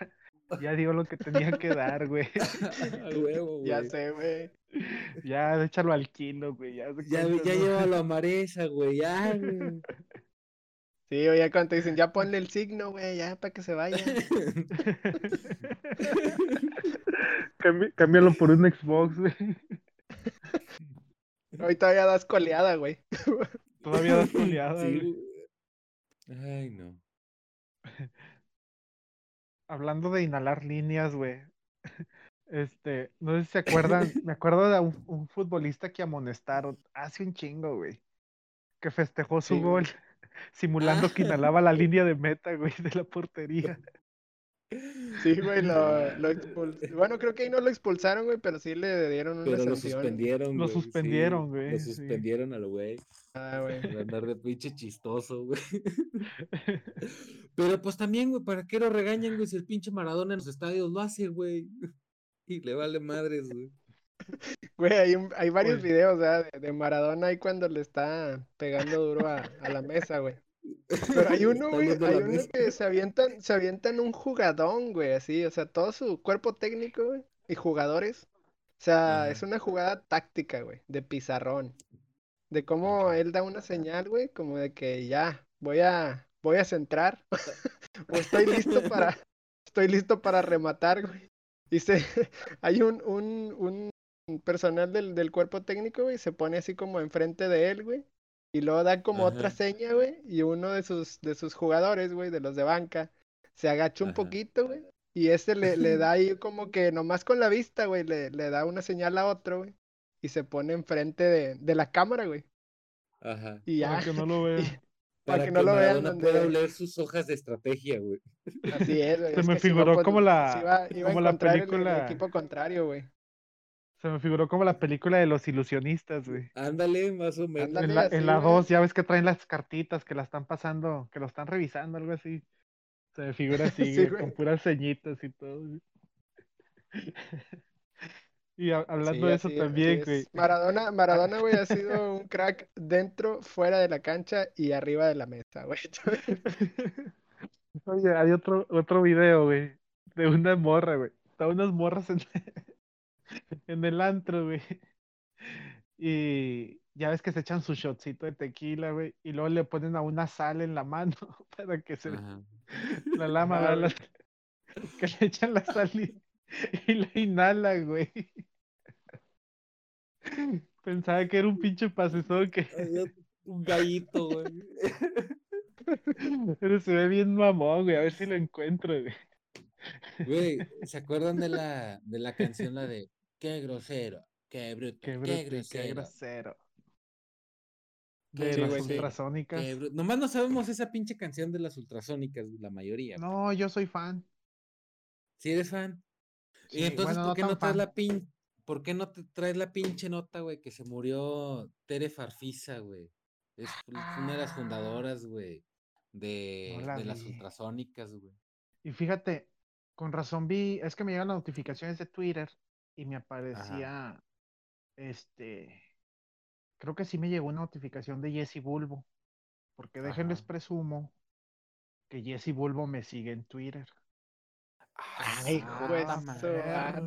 ya dio lo que tenía que dar, güey. huevo, ya sé, güey. Ya, échalo al kilo, güey. Ya, ya, ya llévalo a Maresa, güey, ya, güey. Sí, oye, cuando te dicen, ya ponle el signo, güey, ya para que se vaya. cámbialo por un Xbox, güey. Hoy todavía das coleada, güey. Todavía das coleada, sí. Ay, no. Hablando de inhalar líneas, güey. Este, no sé si se acuerdan, me acuerdo de un, futbolista que amonestaron hace un chingo, güey. Que festejó su gol simulando que inhalaba la línea de meta, güey, de la portería. Sí, güey, lo, lo expulsaron. Bueno, creo que ahí no lo expulsaron, güey, pero sí le dieron una pero sanción. lo suspendieron, Lo suspendieron, güey. lo suspendieron al güey. Ah, güey. Por andar de pinche chistoso, güey. pero pues también, güey, ¿para qué lo regañan, güey? Si el pinche Maradona en los estadios lo hace, güey. Y le vale madres, güey. Güey, hay, hay varios videos de, de, Maradona ahí cuando le está pegando duro a, a la mesa, güey. Pero hay uno, güey, hay uno que se avientan, se avientan un jugadón, güey, así, o sea, todo su cuerpo técnico, güey, y jugadores. O sea, es una jugada táctica, güey, de pizarrón. De cómo él da una señal, güey, como de que ya, voy a, voy a centrar. o estoy listo para, estoy listo para rematar, güey. Y se, hay un, un, un personal del, del cuerpo técnico, güey, se pone así como enfrente de él, güey. Y luego da como otra seña, güey. Y uno de sus, de sus jugadores, güey, de los de banca, se agacha un poquito, güey. Y ese le, le da ahí como que nomás con la vista, güey, le, le da una señal a otro, güey. Y se pone enfrente de, de la cámara, güey. Ajá. Y ya. Para que no lo vean. para, que, no lo vean. Donde... pueda leer sus hojas de estrategia, güey. Así es, güey. Se me figuró como la, como la película. El, equipo contrario, güey. Se me figuró como la película de los ilusionistas, güey. Ándale, más o menos. en la 2, ya ves que traen las cartitas que la están pasando, que lo están revisando, algo así. Se me figura así, güey, con puras ceñitas y todo. y hablando de eso también, güey. Maradona, Maradona, güey, ha sido un crack dentro, fuera de la cancha y arriba de la mesa, güey. Oye, hay otro, otro video, güey, de una morra, güey. Están unas morras en, en el antro, güey. Y ya ves que se echan su shotcito de tequila, güey, y luego le ponen a una sal en la mano para que se la lama, la, que le echan la sal y, la inhala, güey. Pensaba que era un pinche pasezón que. Un gallito, güey. Pero se ve bien mamón, güey. A ver si lo encuentro, güey. Güey, ¿se acuerdan de la, de la canción, la de Qué grosero, qué bruto, qué, bruto, grosero. Qué grosero. De las ultrasónicas. Nomás no sabemos esa pinche canción de las ultrasónicas, la mayoría. No, yo soy fan. ¿Sí eres fan? y entonces, ¿por qué no traes la pin... ¿Por qué no te traes la pinche nota, güey, que se murió Tere Farfisa, güey? Es una de las fundadoras, güey, de, de las ultrasónicas, güey. Y fíjate, con razón vi, es que me llegan las notificaciones de Twitter y me aparecía, este, creo que sí me llegó una notificación de Jesse Bulbo, porque déjenles presumo que Jesse Bulbo me sigue en Twitter. Ay, ah,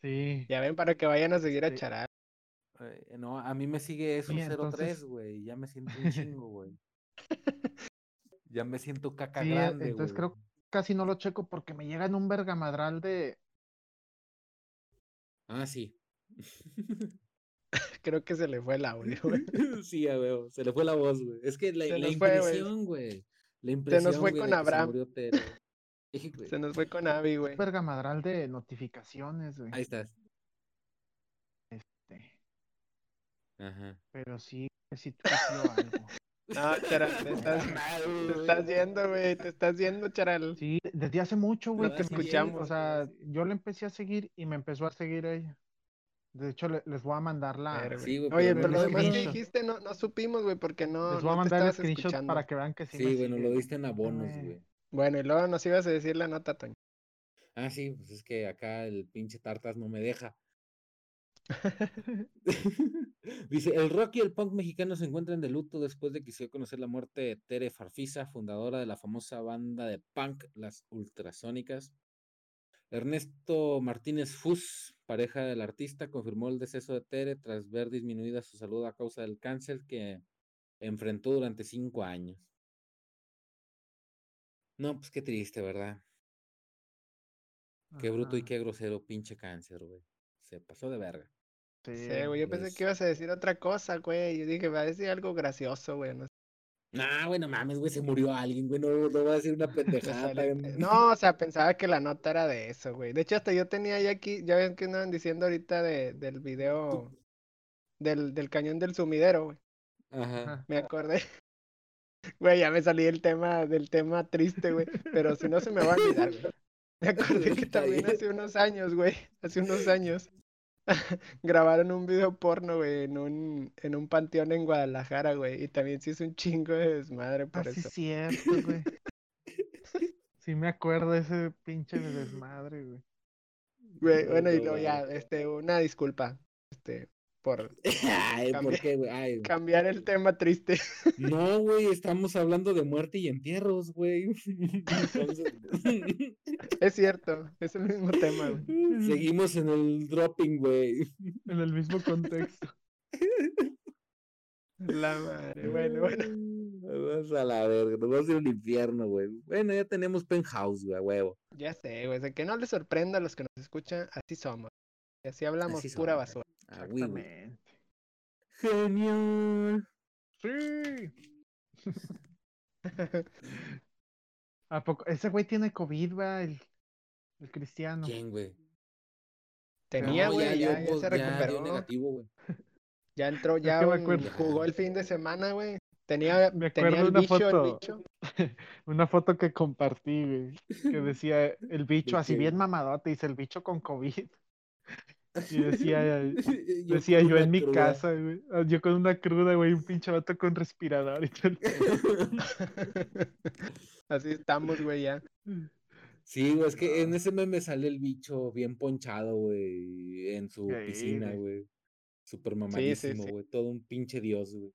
Sí. Ya ven para que vayan a seguir a Charal. No, a mí me sigue eso 03, güey. Ya me siento un chingo, güey. ya me siento caca sí, grande, Entonces creo que casi no lo checo porque me llegan un vergamadral de, Ah, sí. Creo que se le fue el audio, güey. sí, ya veo. Se le fue la voz, güey. Es que la, la impresión, güey. La impresión. Se nos fue con Abraham. Se, nos fue con Abby, güey. Vergamadral de notificaciones, güey. Ahí estás. Este. Ajá. Pero sí, sí te algo. No, Charal, te estás, te estás yendo, güey, te estás yendo, Charal. Sí, desde hace mucho, güey, Ah, que escuchamos. o sea, yo le empecé a seguir y me empezó a seguir ella. De hecho, le- les voy a mandar la, Sí, Oye, pero pero no lo demás que dijiste no, no supimos, güey, porque no, les voy a no mandar el screenshot escuchando. para que vean que sí, Sí, bueno, lo diste en abonos, güey. Bueno, y luego nos ibas a decir la nota, Toño. Ah, sí, pues es que acá el pinche Tartas no me deja. Dice, el rock y el punk mexicano se encuentran de luto después de que se dio a conocer la muerte de Tere Farfisa, fundadora de la famosa banda de punk Las Ultrasónicas. Ernesto Martínez Fus, pareja del artista, confirmó el deceso de Tere tras ver disminuida su salud a causa del cáncer que enfrentó durante cinco años. No, pues qué triste, ¿verdad? Qué bruto y qué grosero, pinche cáncer, güey. Se pasó de verga. sí, Sí, güey, yo pensé que ibas a decir otra cosa, güey. Yo dije, va a decir algo gracioso, güey. No. Nah, güey, no mames, güey, se murió alguien, güey, no, no va a decir una pendejada. no, o sea, pensaba que la nota era de eso, güey. De hecho, hasta yo tenía ya aquí, ya ven que andaban diciendo ahorita de, del video del, del cañón del sumidero, güey. Ajá. Me acordé. Güey, ya me salí el tema, del tema triste, güey. Pero si no se me va a olvidar, güey. Me acordé que también hace unos años, güey. Hace unos años. Grabaron un video porno, güey, en un, en un panteón en Guadalajara, güey. Y también se hizo un chingo de desmadre por Ah, sí, eso. es cierto, güey. Sí me acuerdo de ese pinche desmadre, güey. Güey, No, bueno, y no luego ya, este, una disculpa, este, por Ay, ¿por Cambia- qué, güey? Ay, güey. cambiar el tema triste. No, güey, estamos hablando de muerte y entierros, güey. Entonces, Es cierto, es el mismo tema, güey. seguimos en el dropping, güey. En el mismo contexto. La madre, bueno, bueno. Vamos a la verga, nos vamos a ir al infierno, güey. Bueno, ya tenemos penthouse, güey, a huevo. Ya sé, güey, de que no les sorprenda a los que nos escuchan, así somos. Y así hablamos Así pura somos, basura. Ah, güey. Exactamente. Genial. Sí. ¿A poco? Ese güey tiene COVID, va, el, el cristiano. ¿Quién, güey? Tenía, No, güey, dio ya, ya pos- se recuperó. negativo, güey. Ya entró, ya me un- jugó el fin de semana, güey. Tenía, Me tenía acuerdo el una bicho, el foto. bicho. Una foto que compartí, güey, que decía el bicho ¿De así qué, bien mamadote, dice el bicho con COVID. Y decía, Yo decía yo en mi cruda. casa, güey. ah, Yo con una cruda, güey, un pinche vato con respirador y todo el pedo. Así estamos, güey, ya. Sí, güey, es que en ese meme sale el bicho bien ponchado, güey, en su Sí, piscina, güey. güey. Súper sí, mamadísimo, sí. güey. Todo un pinche dios, güey.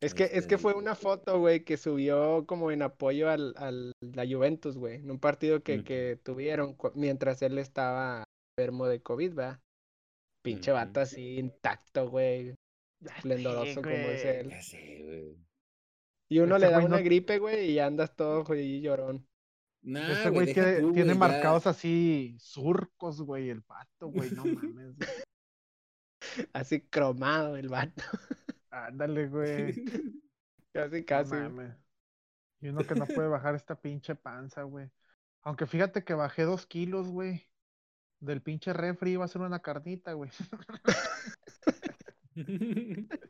Es que, es que Este, fue una foto, güey, que subió como en apoyo al, al la Juventus, güey, en un partido que, que tuvieron mientras él estaba enfermo de COVID, ¿verdad? Pinche vato así intacto, güey, esplendoroso como es él. Ya sé, güey. Y uno Ese le da una no- gripe, güey, y andas todo güey, llorón. Nah, Ese güey, tiene, tú, tiene güey, ya- marcados así surcos, güey, el pato, güey, no mames. güey. Así cromado el vato. Ándale, güey. Casi, No casi. mames. Y uno que no puede bajar esta pinche panza, güey. Aunque fíjate que bajé dos kilos, güey. Del pinche refri iba a ser una carnita, güey.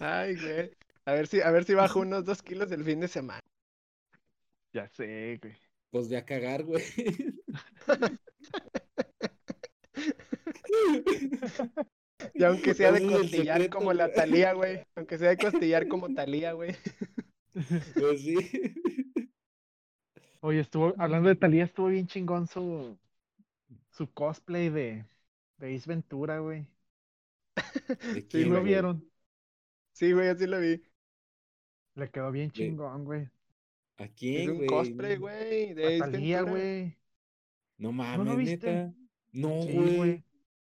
Ay, güey. A ver si, a ver si bajo unos dos kilos el fin de semana. Ya sé, güey. Pues ve a cagar, güey. Y aunque sea de costillar como la. Talía, güey. Aunque sea de costillar como Talía, güey. Pues sí. Oye, estuvo, hablando de Talía, estuvo bien chingón su, su cosplay de, de Ace Ventura, güey. ¿De ¿Sí quién, lo güey? vieron? Sí, güey, así lo vi. Le quedó bien chingón, güey. ¿A Es quién, un güey? cosplay, güey, de Ace Ventura. güey. No lo mames, viste? neta. No, Sí, güey. güey.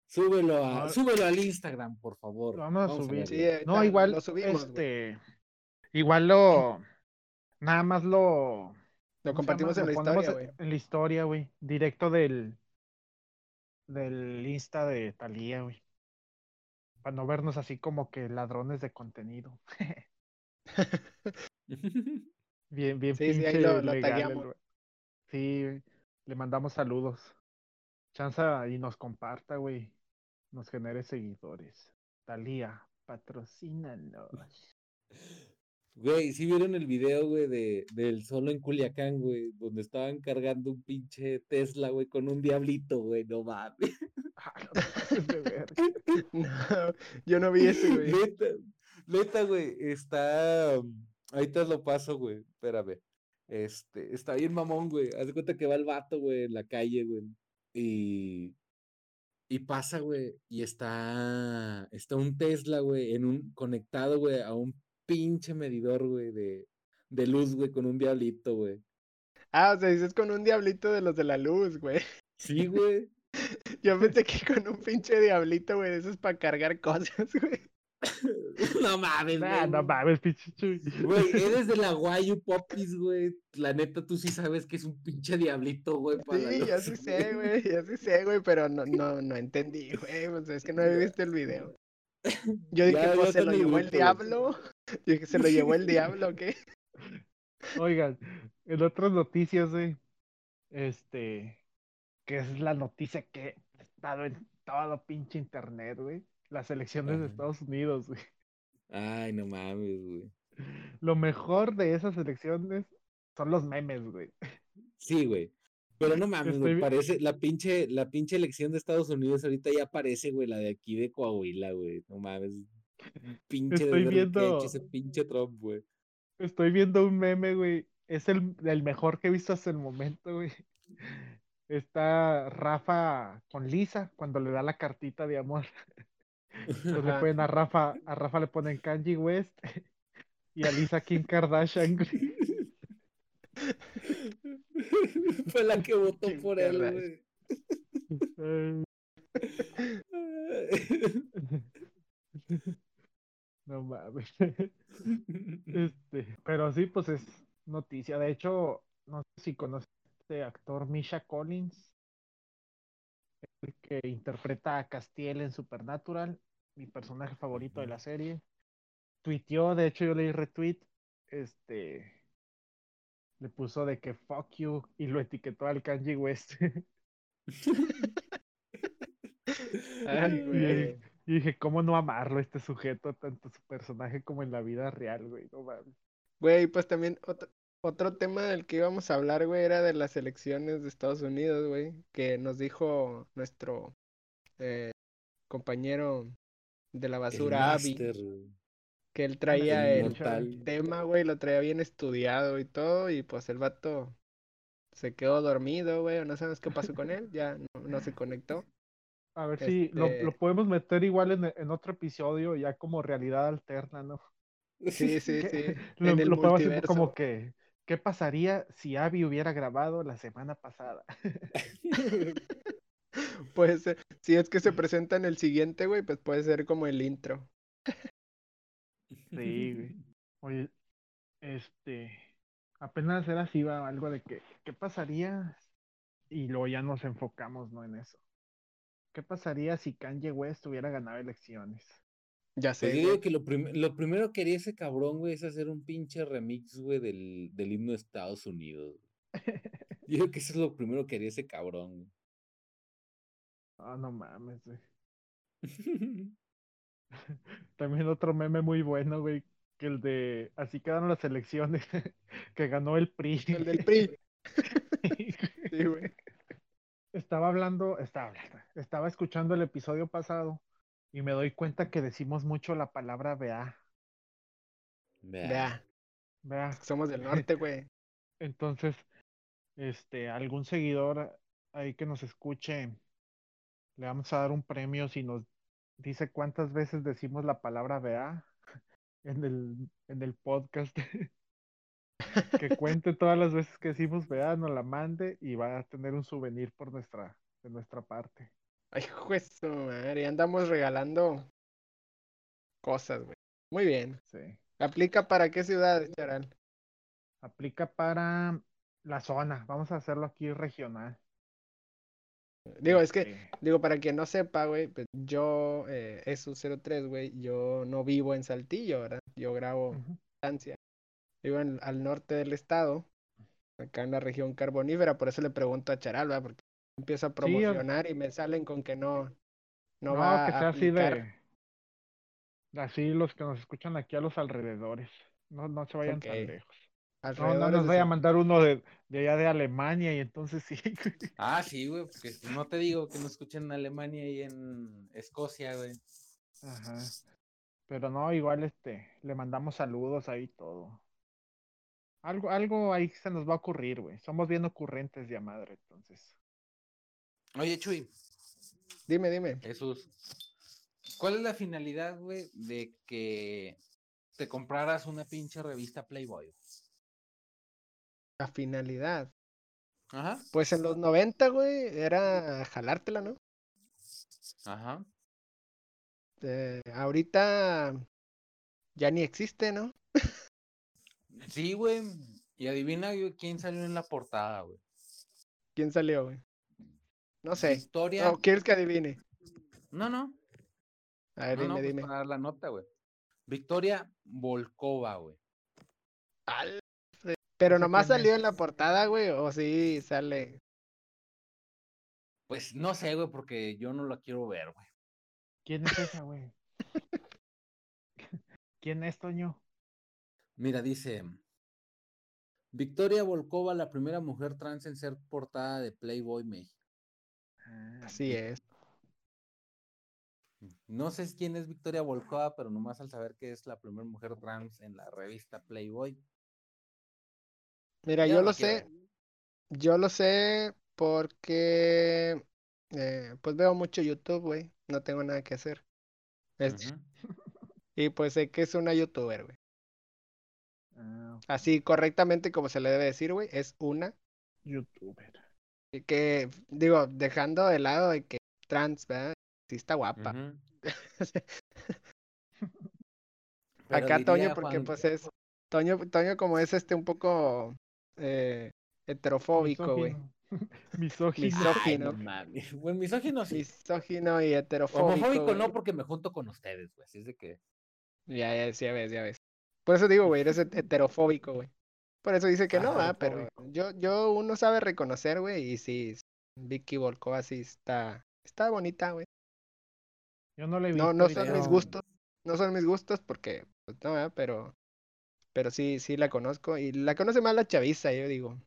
Súbelo, a, No. súbelo al Instagram, por favor. Lo vamos a subir. Sí, No, igual, lo subimos, güey. este, igual lo, nada más lo, Lo ¿cómo se compartimos en la Lo historia, güey. En la historia, güey, directo del, del Insta de Talía, güey. Para no vernos así como que ladrones de contenido. Bien, bien Sí, sí, pinche ahí lo- lo legal. Sí, güey, le mandamos saludos. Chanza y nos comparta, güey. Nos genere seguidores. Talía, patrocínanos. Güey, ¿sí vieron el video, güey, de, del solo en Culiacán, güey? Donde estaban cargando un pinche Tesla, güey, con un diablito, güey, no mames. no, yo no vi ese, güey. Neta, neta, güey, está... Ahorita lo paso, güey, espérame. Este, está bien mamón, güey. Haz de cuenta que va el vato, güey, en la calle, güey. Y... Y pasa, güey, y está... Está un Tesla, güey, en un... Conectado, güey, a un pinche medidor, güey, de, de luz, güey, con un diablito, güey. Ah, o sea, dices con un diablito de los de la luz, güey. Sí, güey. Yo pensé que con un pinche diablito, güey, eso es para cargar cosas, güey. No mames, Nah, güey. no mames, pinche Chuy. Güey, eres de la Guayu Popis, güey. La neta, tú sí sabes que es un pinche diablito, güey, para Sí, ya sí sé, güey, ya sí sé, güey, pero no, no, no entendí, güey, pues es que no he visto el video. Yo dije, Ya, pues se lo llevó el diablo. Dije, ¿se lo llevó el diablo o qué? Oigan, en otras noticias, güey, este, que es la noticia que ha estado en todo pinche internet, güey. Las elecciones de. Estados Unidos, güey. Ay, no mames, güey. Lo mejor de esas elecciones son los memes, güey. Sí, güey. Pero no mames, güey. Parece la pinche, la pinche elección de Estados Unidos ahorita ya parece, güey, la de aquí de Coahuila, güey. No mames. Pinche Estoy que viendo- ese pinche Trump, güey. Estoy viendo un meme, güey. Es el, el mejor que he visto hasta el momento, güey. Está Rafa con Lisa cuando le da la cartita de amor. Entonces le Ajá. ponen a Rafa, a Rafa le ponen Kanye West y a Lisa Kim Kardashian, güey. Fue la que votó Kim por él, güey. No mames. Este, pero sí, pues es noticia. De hecho, no sé si conoces a este actor Misha Collins, el que interpreta a Castiel en Supernatural, mi personaje favorito de la serie. Tuiteó, de hecho yo leí retweet, este, le puso de que fuck you y lo etiquetó al Kanye West. Ay, güey. Y dije, ¿cómo no amarlo este sujeto, tanto su personaje como en la vida real, güey? No mames. Güey, pues también otro, otro tema del que íbamos a hablar, güey, era de las elecciones de Estados Unidos, güey, que nos dijo nuestro eh, compañero de la basura, güey. que él traía el el, tema, güey, lo traía bien estudiado y todo, y pues el vato se quedó dormido, güey, o no sabemos qué pasó con él, ya no, no se conectó. A ver si lo, Este- lo podemos meter igual en, en otro episodio, ya como realidad alterna, ¿no? Sí, sí, sí, Lo, en el lo podemos hacer como que, ¿qué pasaría si Abby hubiera grabado la semana pasada? Puede ser, si es que se presenta en el siguiente, güey, pues puede ser como el intro. Sí, güey. Oye, este, apenas era así, va, algo de que, ¿qué pasaría? Y luego ya nos enfocamos, ¿no? En eso. ¿Qué pasaría si Kanye West hubiera ganado elecciones? Ya Pues sé, yo güey. digo que lo, prim- lo primero que haría ese cabrón, güey, es hacer un pinche remix, güey, del, del himno de Estados Unidos. Yo creo que eso es lo primero que haría ese cabrón. Ah, no mames, güey. güey. También otro meme muy bueno, güey, que el de así quedaron las elecciones, que ganó el PRI. El del PRI. Sí, güey. Estaba hablando, estaba hablando, estaba escuchando el episodio pasado y me doy cuenta que decimos mucho la palabra vea, Vea. Vea, vea. somos del norte, güey. Entonces, este, algún seguidor ahí que nos escuche, le vamos a dar un premio si nos dice cuántas veces decimos la palabra vea en el, en el podcast. que cuente todas las veces que decimos vea, nos la mande y va a tener un souvenir por nuestra, de nuestra parte. Ay, juez, madre, andamos regalando cosas, güey. Muy bien. Sí. ¿Aplica para qué ciudad, Charal? Aplica para la zona. Vamos a hacerlo aquí regional. Digo, es que, Este, digo, para quien no sepa, güey, pues yo, eh, es 03, güey, yo no vivo en Saltillo, ¿verdad? Yo grabo. Vivo en- al norte del estado, acá en la región carbonífera, por eso le pregunto a Charal, ¿verdad? Porque empiezo a Sí, promocionar y me salen con que no, no, No, va que a sea así de. Así los que nos escuchan aquí a los alrededores. No, no se vayan tan lejos. No, no nos vaya a mandar uno de, de allá de Alemania y entonces sí. Ah, sí, güey, porque no te digo que no escuchen en Alemania y en Escocia, güey. Ajá. Pero no, igual este, le mandamos saludos ahí todo. Algo, algo ahí se nos va a ocurrir, güey. Somos bien ocurrentes de a madre, entonces. Oye, Chuy, Dime, dime. Jesús, ¿cuál es la finalidad, güey, de que te compraras una pinche revista Playboy? La finalidad. Ajá, Pues en los 90, güey, era jalártela, ¿no? ajá. Eh, ahorita ya ni existe, ¿no? Sí, güey. Y adivina güey, quién salió en la portada, güey. ¿Quién salió, güey? No sé. Victoria. ¿O quieres que adivine? No, no. A ver, no, no, dime, pues dime. para dar la nota, güey. Victoria Volkova, güey. Al- Pero nomás salió en la portada, güey, o sí sale. Pues no sé, güey, porque yo no la quiero ver, güey. ¿Quién es esa, güey? ¿Quién es, Toño? Mira, dice. Victoria Volkova, la primera mujer trans en ser portada de Playboy México. Ah, Así es. No sé quién es Victoria Volkova, pero nomás al saber que es la primera mujer trans en la revista Playboy. Mira, ya yo lo sé, ver. yo lo sé porque eh, pues veo mucho YouTube, güey. No tengo nada que hacer. Y pues sé que es una youtuber, güey. Ah, Así correctamente como se le debe decir, güey, es una. youtuber. Y que, digo, dejando de lado de que trans, ¿verdad? Sí está guapa. Acá Toño, porque Juan- pues es. Toño, Toño como es este un poco eh, heterofóbico, güey. Misógino. Misógino. Ay, no mames. Bueno, misógino sí. Misógino y heterofóbico. Homofóbico no, porque me junto con ustedes, güey. Así es de que. Ya, ya, ya ves, ya ves. Por eso digo, güey, eres het- heterofóbico, güey. Por eso dice que no, va, pero yo, yo uno sabe reconocer, güey, y sí, Vicky Volkova sí está, está bonita, güey. Yo no le he No, visto. no son mis gustos, no son mis gustos porque, pues, no, ¿verdad? pero, pero sí, sí la conozco y la conoce más la chaviza, yo digo.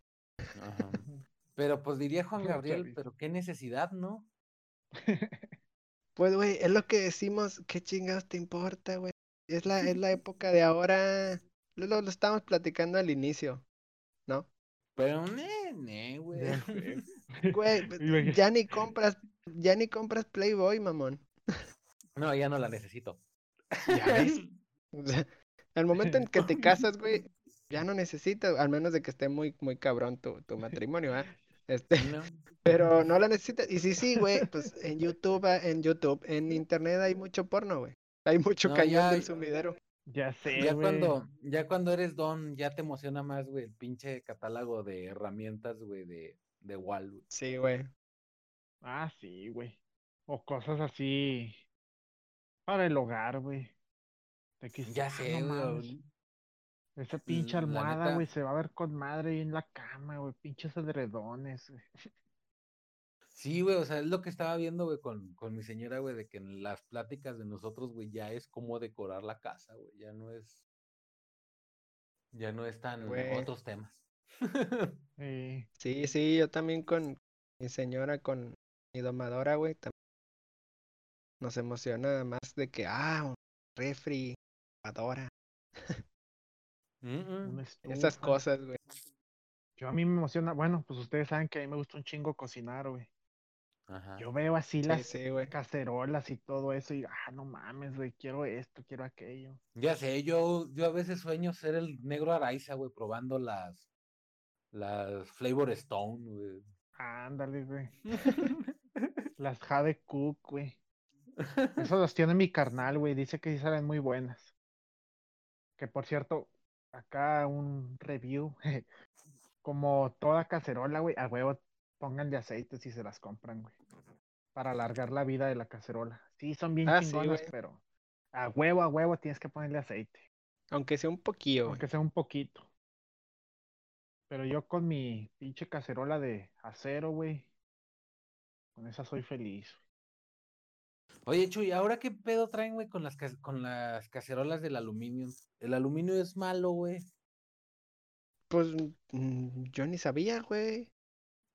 Ajá. Pero pues diría Juan Gabriel, pero qué necesidad, ¿no? Pues, güey, es lo que decimos, ¿qué chingados te importa, güey? Es la, es la época de ahora, lo, lo, lo estamos platicando al inicio, ¿no? Pero, ne, ne, güey. Pues, ya ni compras, ya ni compras Playboy, mamón. No, ya no la necesito. Ya ves. O sea, al momento en que te casas, güey, ya no necesitas, al menos de que esté muy, muy cabrón tu, tu matrimonio, ¿verdad? Este, No. pero no la necesitas. Y sí, sí, güey, pues en YouTube, ah, en YouTube, en internet hay mucho porno, güey. Hay mucho No, cañón ya- del sumidero. Ya sé, Ya güey. cuando, ya cuando eres don, ya te emociona más, güey, el pinche catálogo de herramientas, güey, de, de Wall, güey. Sí, güey. Ah, sí, güey. O cosas así para el hogar, güey. Ya ah, sé, no güey. Esa pinche almohada, güey, se va a ver con madre ahí en la cama, güey. Pinches edredones, güey. Sí, güey, o sea, es lo que estaba viendo, güey, con, con mi señora, güey, de que en las pláticas de nosotros, güey, ya es como decorar la casa, güey, ya no es, ya no es tan Güey. otros temas. Sí, sí, yo también con mi señora, con mi domadora, güey, también nos emociona más de que, ah, un refri, Mm, mm. una esas cosas, güey. Yo a mí me emociona, bueno, pues ustedes saben que a mí me gusta un chingo cocinar, güey. Ajá. Yo veo así Sí, las sí, cacerolas y todo eso y, ah, no mames, güey, quiero esto, quiero aquello. Ya sé, yo, yo a veces sueño ser el negro Araiza, güey, probando las, las Flavor Stone, güey. Ándale, güey. Las Jade Cook, güey. Eso las tiene mi carnal, güey. Dice que sí salen muy buenas. Que por cierto, acá un review. Como toda cacerola, güey, a huevo pongan de aceite si se las compran, güey. Para alargar la vida de la cacerola. Sí, son bien Ah, chingonas, pero a huevo, a huevo tienes que ponerle aceite. Aunque sea un poquillo. Aunque sea un poquito. Pero yo con mi pinche cacerola de acero, güey. Con esa soy feliz. Oye, Chuy, ¿ahora qué pedo traen, güey, con las, con las cacerolas del aluminio? El aluminio es malo, güey. Pues mm, yo ni sabía, güey.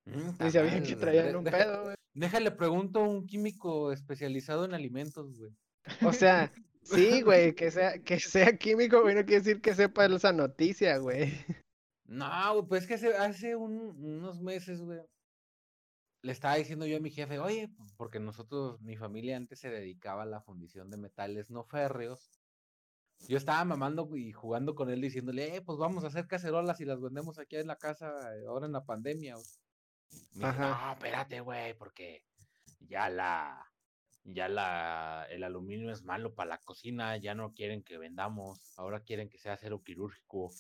Mm, Ni sabía madre, que traían un pedo, güey. Déjale, pregunto a un químico especializado en alimentos, güey. O sea, sí, güey, que sea, que sea químico, güey, no quiere decir que sepa esa noticia, güey. No, güey, pues es que hace, hace un- unos meses, güey, le estaba diciendo yo a mi jefe, oye, pues, porque nosotros, mi familia antes se dedicaba a la fundición de metales no férreos. Yo estaba mamando y jugando con él diciéndole, eh, pues vamos a hacer cacerolas y las vendemos aquí en la casa eh, ahora en la pandemia. güey". Me dice, Ajá. no, espérate, güey, porque ya la, ya la, el aluminio es malo para la cocina, ya no quieren que vendamos, ahora quieren que sea acero quirúrgico.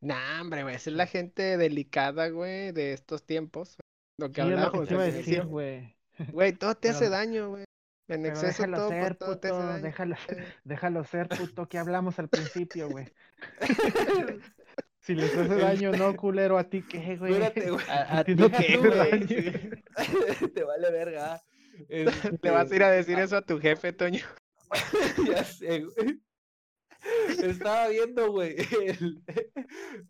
Nah, hombre, güey, esa es la gente delicada, güey, de estos tiempos. Lo que Sí, es lo que hablábamos te iba a al decir, güey. Güey, todo te hace daño, güey. En Pero exceso déjalo todo, ser, todo te hace puto, daño. déjalo, déjalo ser, puto, que hablamos al principio, güey. Si les hace daño, no, culero, a ti qué, güey. Espérate, güey. A, a ti no qué, te güey. Sí. te vale verga. Le vas a ir a decir eso a tu jefe, Toño. ya sé, güey. Estaba viendo, güey, el,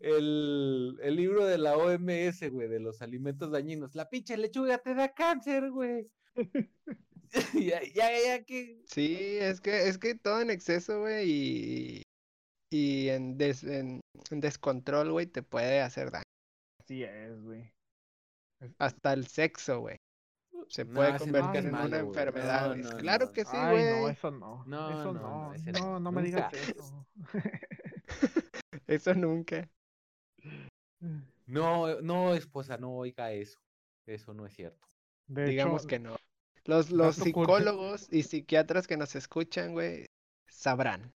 el, el libro de la OMS, güey, de los alimentos dañinos. La pinche lechuga te da cáncer, güey. ya, ya, ya, que. Sí, es que, es que todo en exceso, güey, y, y en, des- en, en descontrol, güey, te puede hacer daño. Así es, güey. Hasta el sexo, güey. Se No, puede convertir en malo, una güey. enfermedad. No, güey. no, claro no, que sí, Ay, no, güey. eso no. No, eso no, no. no, me digas eso. Eso nunca. No, no, esposa, no oiga eso. Eso no es cierto. De Digamos hecho, que no. Los, los psicólogos y psiquiatras que nos escuchan, güey, sabrán.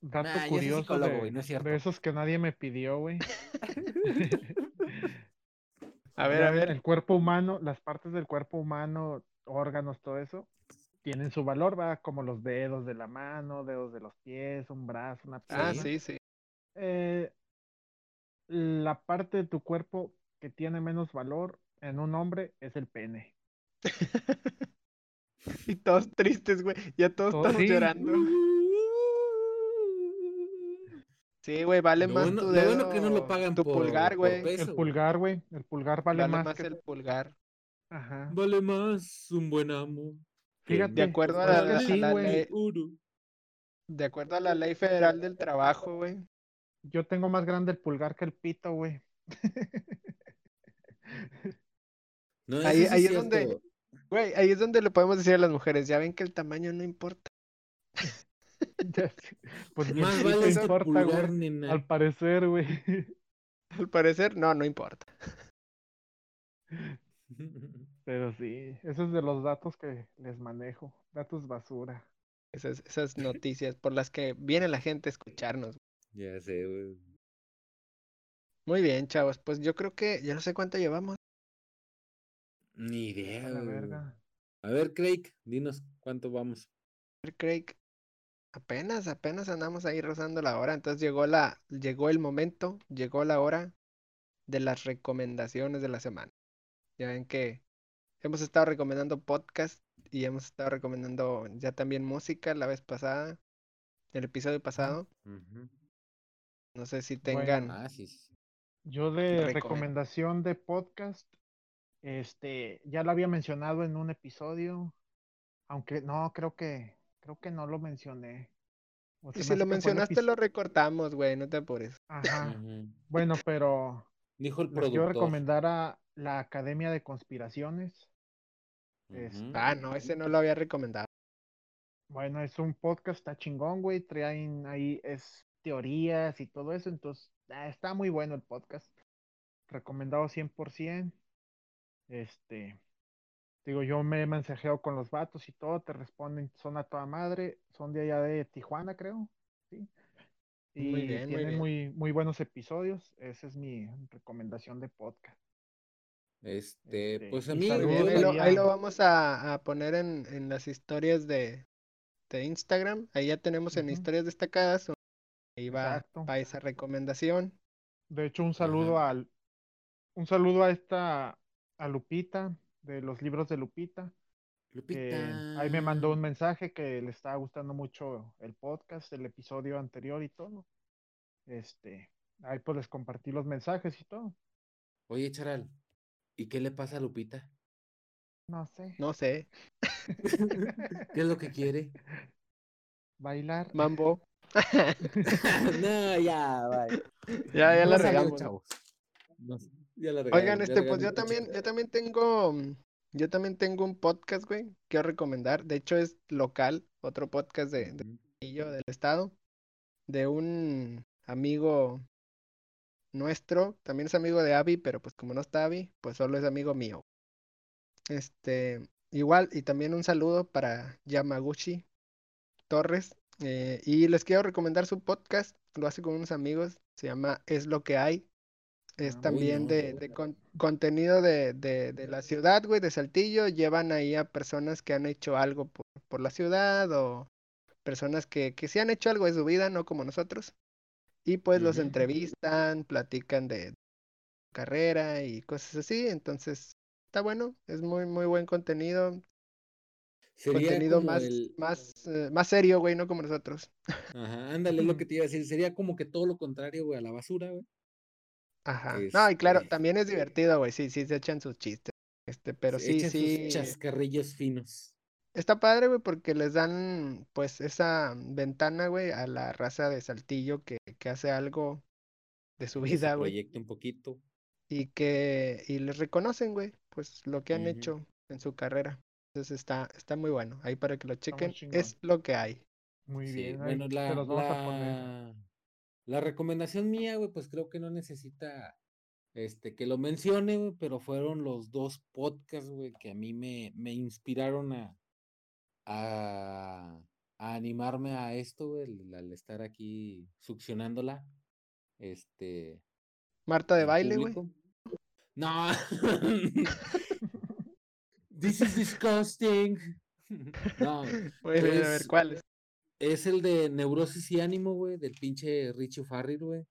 Dato Nah, curioso de, no es cierto. de esos que nadie me pidió, güey. A ver, a ver. El cuerpo humano, las partes del cuerpo humano, órganos, todo eso, tienen su valor, va como los dedos de la mano, dedos de los pies, un brazo, una pierna. Ah, sí, sí. Eh, la parte de tu cuerpo que tiene menos valor en un hombre es el pene. Y todos tristes, güey. Ya todos Todos- estamos sí. llorando. Sí, güey, vale Lo más bueno- tu lo bueno que no lo pagan tu por- pulgar, güey. El pulgar, güey, el pulgar vale, Vale más, más que el pulgar. Ajá. Vale más un buen amo. Fíjate, De acuerdo a la, sí, ley, de acuerdo a la ley federal del trabajo, güey. Yo tengo más grande el pulgar que el pito, güey. No, Ahí- ahí es es donde-. Güey, ahí es donde le podemos decir a las mujeres, ya ven que el tamaño no importa. Ya sé. Pues Más vale importa, pulgar, güey. nena. Al parecer, güey. Al parecer, no, no importa. Pero sí, esos es de los datos que les manejo. Datos basura. Esas, esas noticias por las que viene la gente a escucharnos. ya sé, güey. Muy bien, chavos. Pues yo creo que ya no sé cuánto llevamos. Ni idea, A la güey. verga. A ver, Craig, dinos cuánto vamos. Craig, apenas, apenas andamos ahí rozando la hora. Entonces llegó la, llegó el momento, llegó la hora de las recomendaciones de la semana. Ya ven que hemos estado recomendando podcast y hemos estado recomendando ya también música la vez pasada, el episodio pasado. No sé si Bueno, tengan. Ah, sí. sí. Yo de Recomen- recomendación de podcast, este, ya lo había mencionado en un episodio, aunque no, creo que, creo que no lo mencioné. O Y si lo mencionaste, lo recortamos, güey, no te apures. Ajá. Bueno, pero Dijo el productor. recomendar a la Academia de Conspiraciones. es- Ujú. Ah, no, ese no lo había recomendado. Bueno, es un podcast, está chingón, güey. Traen ahí es teorías y todo eso. Entonces, ah, está muy bueno el podcast. Recomendado 100%. Este, digo, yo me he mensajeado con los vatos y todo. Te responden, son a toda madre. Son de allá de Tijuana, creo. Sí. Y Muy bien, muy tienen bien. muy, muy buenos episodios. Esa es mi recomendación de podcast. Este, Este, pues a mí, bien, ahí lo, ahí lo vamos a, a poner en, en las historias de, de Instagram. Ahí ya tenemos en historias destacadas. Ahí va, va esa recomendación. De hecho, un saludo al, un saludo a esta, a Lupita, de los libros de Lupita. Lupita. ahí me mandó un mensaje que le estaba gustando mucho el podcast, el episodio anterior y todo. Este, ahí pues les compartí los mensajes y todo. Oye, Charal, ¿y qué le pasa a Lupita? No sé. No sé. ¿Qué es lo que quiere? Bailar. Mambo. no, ya, vaya. Ya, ya la regamos. Oigan, este, pues yo también, yo también tengo, yo también tengo un podcast, güey, quiero recomendar. De hecho, es local, otro podcast de, del estado, de un amigo nuestro, también es amigo de Avi, pero pues como no está Avi, pues solo es amigo mío. Este, igual, y también un saludo para Yamaguchi Torres. Eh, y les quiero recomendar su podcast, lo hace con unos amigos, se llama Es lo que hay. Es ah, también de, contenido de, de, la ciudad, güey, de Saltillo. Llevan ahí a personas que han hecho algo por, por la ciudad o personas que, que sí han hecho algo de su vida, no como nosotros. Y pues los entrevistan, platican de carrera y cosas así. Entonces, está bueno, es muy, muy buen contenido. contenido más, más, eh, más serio, güey, no como nosotros. Ajá, ándale, es lo que te iba a decir. Sería como que todo lo contrario, güey, a la basura, güey. Ajá. No, y claro, este también es divertido, güey. Sí, sí se echan sus chistes. Este, pero sí, sí. Sus chascarrillos finos. Está padre, güey, porque les dan, pues, esa ventana, güey, a la raza de Saltillo que, que hace algo de su vida, güey. Proyecto un poquito. Y que, y les reconocen, güey, pues, lo que han hecho en su carrera. Entonces está, está muy bueno. Ahí para que lo chequen, es lo que hay. Muy bien. Bueno, la, la, la, recomendación mía, güey, pues creo que no necesita este que lo mencione, güey, pero fueron los dos podcasts, güey, que a mí me, me inspiraron a, a, animarme a esto, al estar aquí succionándola. Este. Marta de baile, güey. No. This is disgusting. No. Voy a ver cuál es. El de Neurosis y Ánimo, güey, del pinche Richie Farrell, güey.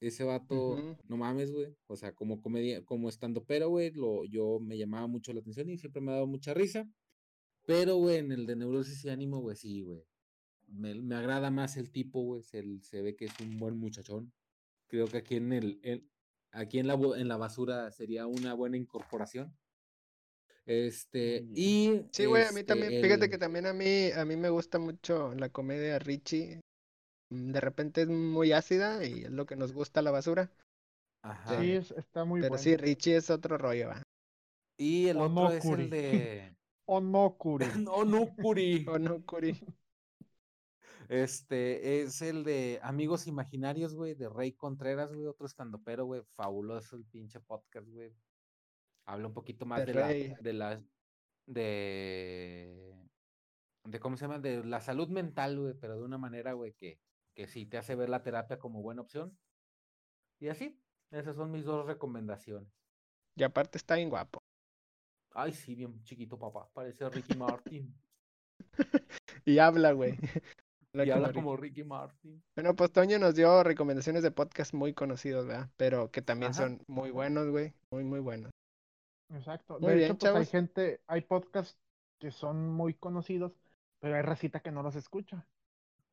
Ese vato, no mames, güey. O sea, como comedia, como estando pero, güey, lo, yo me llamaba mucho la atención y siempre me ha dado mucha risa. Pero, güey, en el de neurosis y ánimo, güey, sí, güey. Me, me, agrada más el tipo, güey. Se, se, ve que es un buen muchachón. Creo que aquí en el, aquí en la, en la basura sería una buena incorporación. Este, y. Sí, güey, a mí también. Este, fíjate que también a mí, a mí me gusta mucho la comedia Richie. Mm, de repente es muy ácida y es lo que nos gusta la basura. Ajá. Sí, está muy Pero sí, Richie es otro rollo, va. Y el otro es el de. Onokuri. Onokuri. Onokuri. Este es el de Amigos Imaginarios, güey, de Rey Contreras, güey, otro estandopero, güey, fabuloso el pinche podcast, güey. Habla un poquito más de, la, de la, de, de, ¿cómo se llama? De la salud mental, güey, pero de una manera, güey, que, que sí te hace ver la terapia como buena opción. Y así, esas son mis dos recomendaciones. Y aparte está bien guapo. Ay, sí, bien chiquito, papá. Parece Ricky Martin. y habla, güey. y habla como Ricky Martin. Bueno, pues Toño nos dio recomendaciones de podcast muy conocidos, ¿verdad? Pero que también son muy buenos, güey. Muy, muy buenos. Exacto. de hecho, pues hay gente, hay podcasts que son muy conocidos, pero hay racita que no los escucha.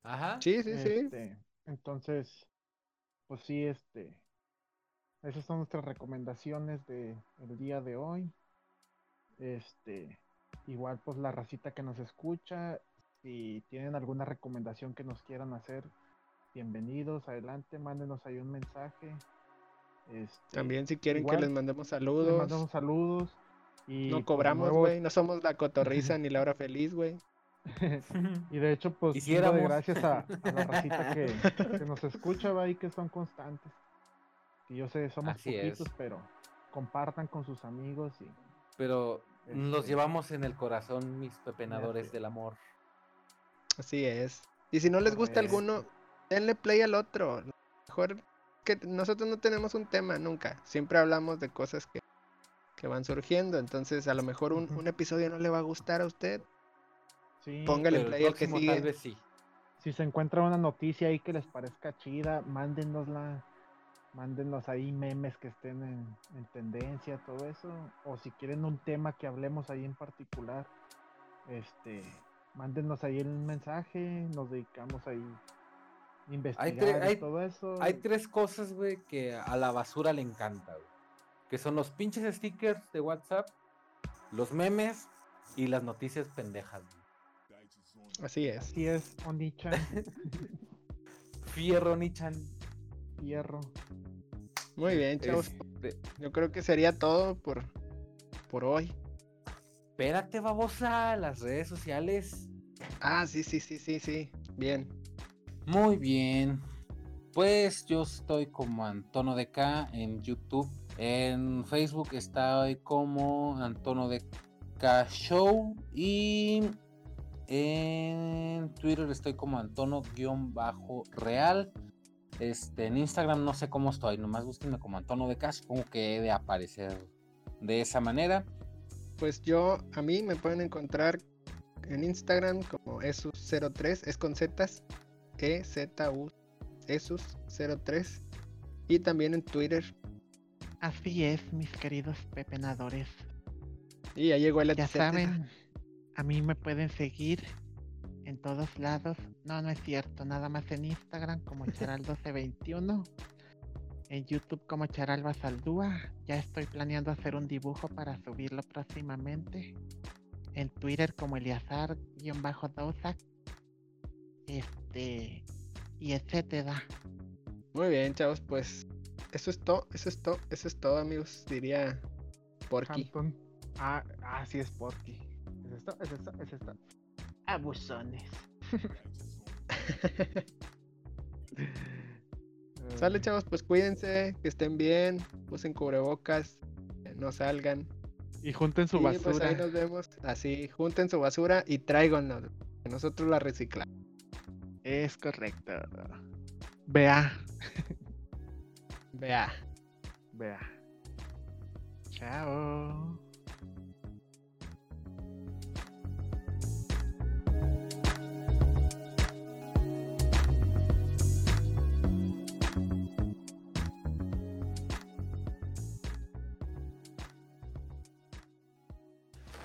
Ajá. Sí, sí, sí. Este, entonces, pues sí, este. Esas son nuestras recomendaciones del el día de hoy. Este, igual pues la racita que nos escucha, si tienen alguna recomendación que nos quieran hacer, bienvenidos, adelante, mándenos ahí un mensaje. Este, También si quieren que les mandemos saludos. Les mandamos saludos. Y no pues, cobramos, güey, no somos la cotorriza ni la hora feliz, güey. y de hecho, pues, gracias a, la racita que, nos escucha, y que son constantes. Que yo sé, somos poquitos, pero compartan con sus amigos y pero los este llevamos en el corazón, mis pepenadores del amor. Así es. Y si no les gusta alguno, denle play al otro. Mejor que nosotros no tenemos un tema nunca. Siempre hablamos de cosas que, que van surgiendo. Entonces, a lo mejor un, un, episodio no le va a gustar a usted. Sí, Póngale play al que sigue. Tal vez sí. Si se encuentra una noticia ahí que les parezca chida, mándenosla. Mándenos ahí memes que estén en, en tendencia, todo eso. O si quieren un tema que hablemos ahí en particular, este, mándenos ahí el mensaje, nos dedicamos ahí investigar y todo eso. Hay tres cosas, güey, que a la basura le encanta, güey. Que son los pinches stickers de WhatsApp, los memes y las noticias pendejas. güey. Así es. Así es, Onichan, Fierro, Nichan. hierro. Muy bien, chavos. Este, Yo creo que sería todo por, por hoy. espérate, babosa, las redes sociales. Ah, sí, sí, sí, sí, sí. Bien. Muy bien. Pues yo estoy como Antono de K en YouTube. En Facebook estoy como Antono de K Show. Y en Twitter estoy como Antono-Real. Este, en Instagram no sé cómo estoy. Nomás búsquenme como Antono de K. Supongo que he de aparecer de esa manera. Pues yo, a mí me pueden encontrar en Instagram como Esus03, es con E Z U Esus03 y también en Twitter. Así es, mis queridos pepenadores. Y ya llegó el Ya etcétera. saben, a mí me pueden seguir en todos lados. No, no es cierto, nada más en Instagram como Charal1221. En YouTube como Charalba Saldúa. Ya estoy planeando hacer un dibujo para subirlo próximamente. En Twitter como Eliazar-Dosak. Este. Y etcétera. Muy bien, chavos, pues eso es todo, eso es todo, eso es todo, amigos, diría Porky. Antón. Ah, ah, sí es Porky. Es esto, es esto, es esto. Abusones. Sale, chavos, pues cuídense, que estén bien, usen cubrebocas, eh, no salgan. Y junten su y pues basura. ahí nos vemos. Así, junten su basura y tráiganla. que Nosotros la reciclamos. Es correcto. Vea. Vea. Vea. Chao.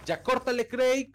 Ya córtale, Craig.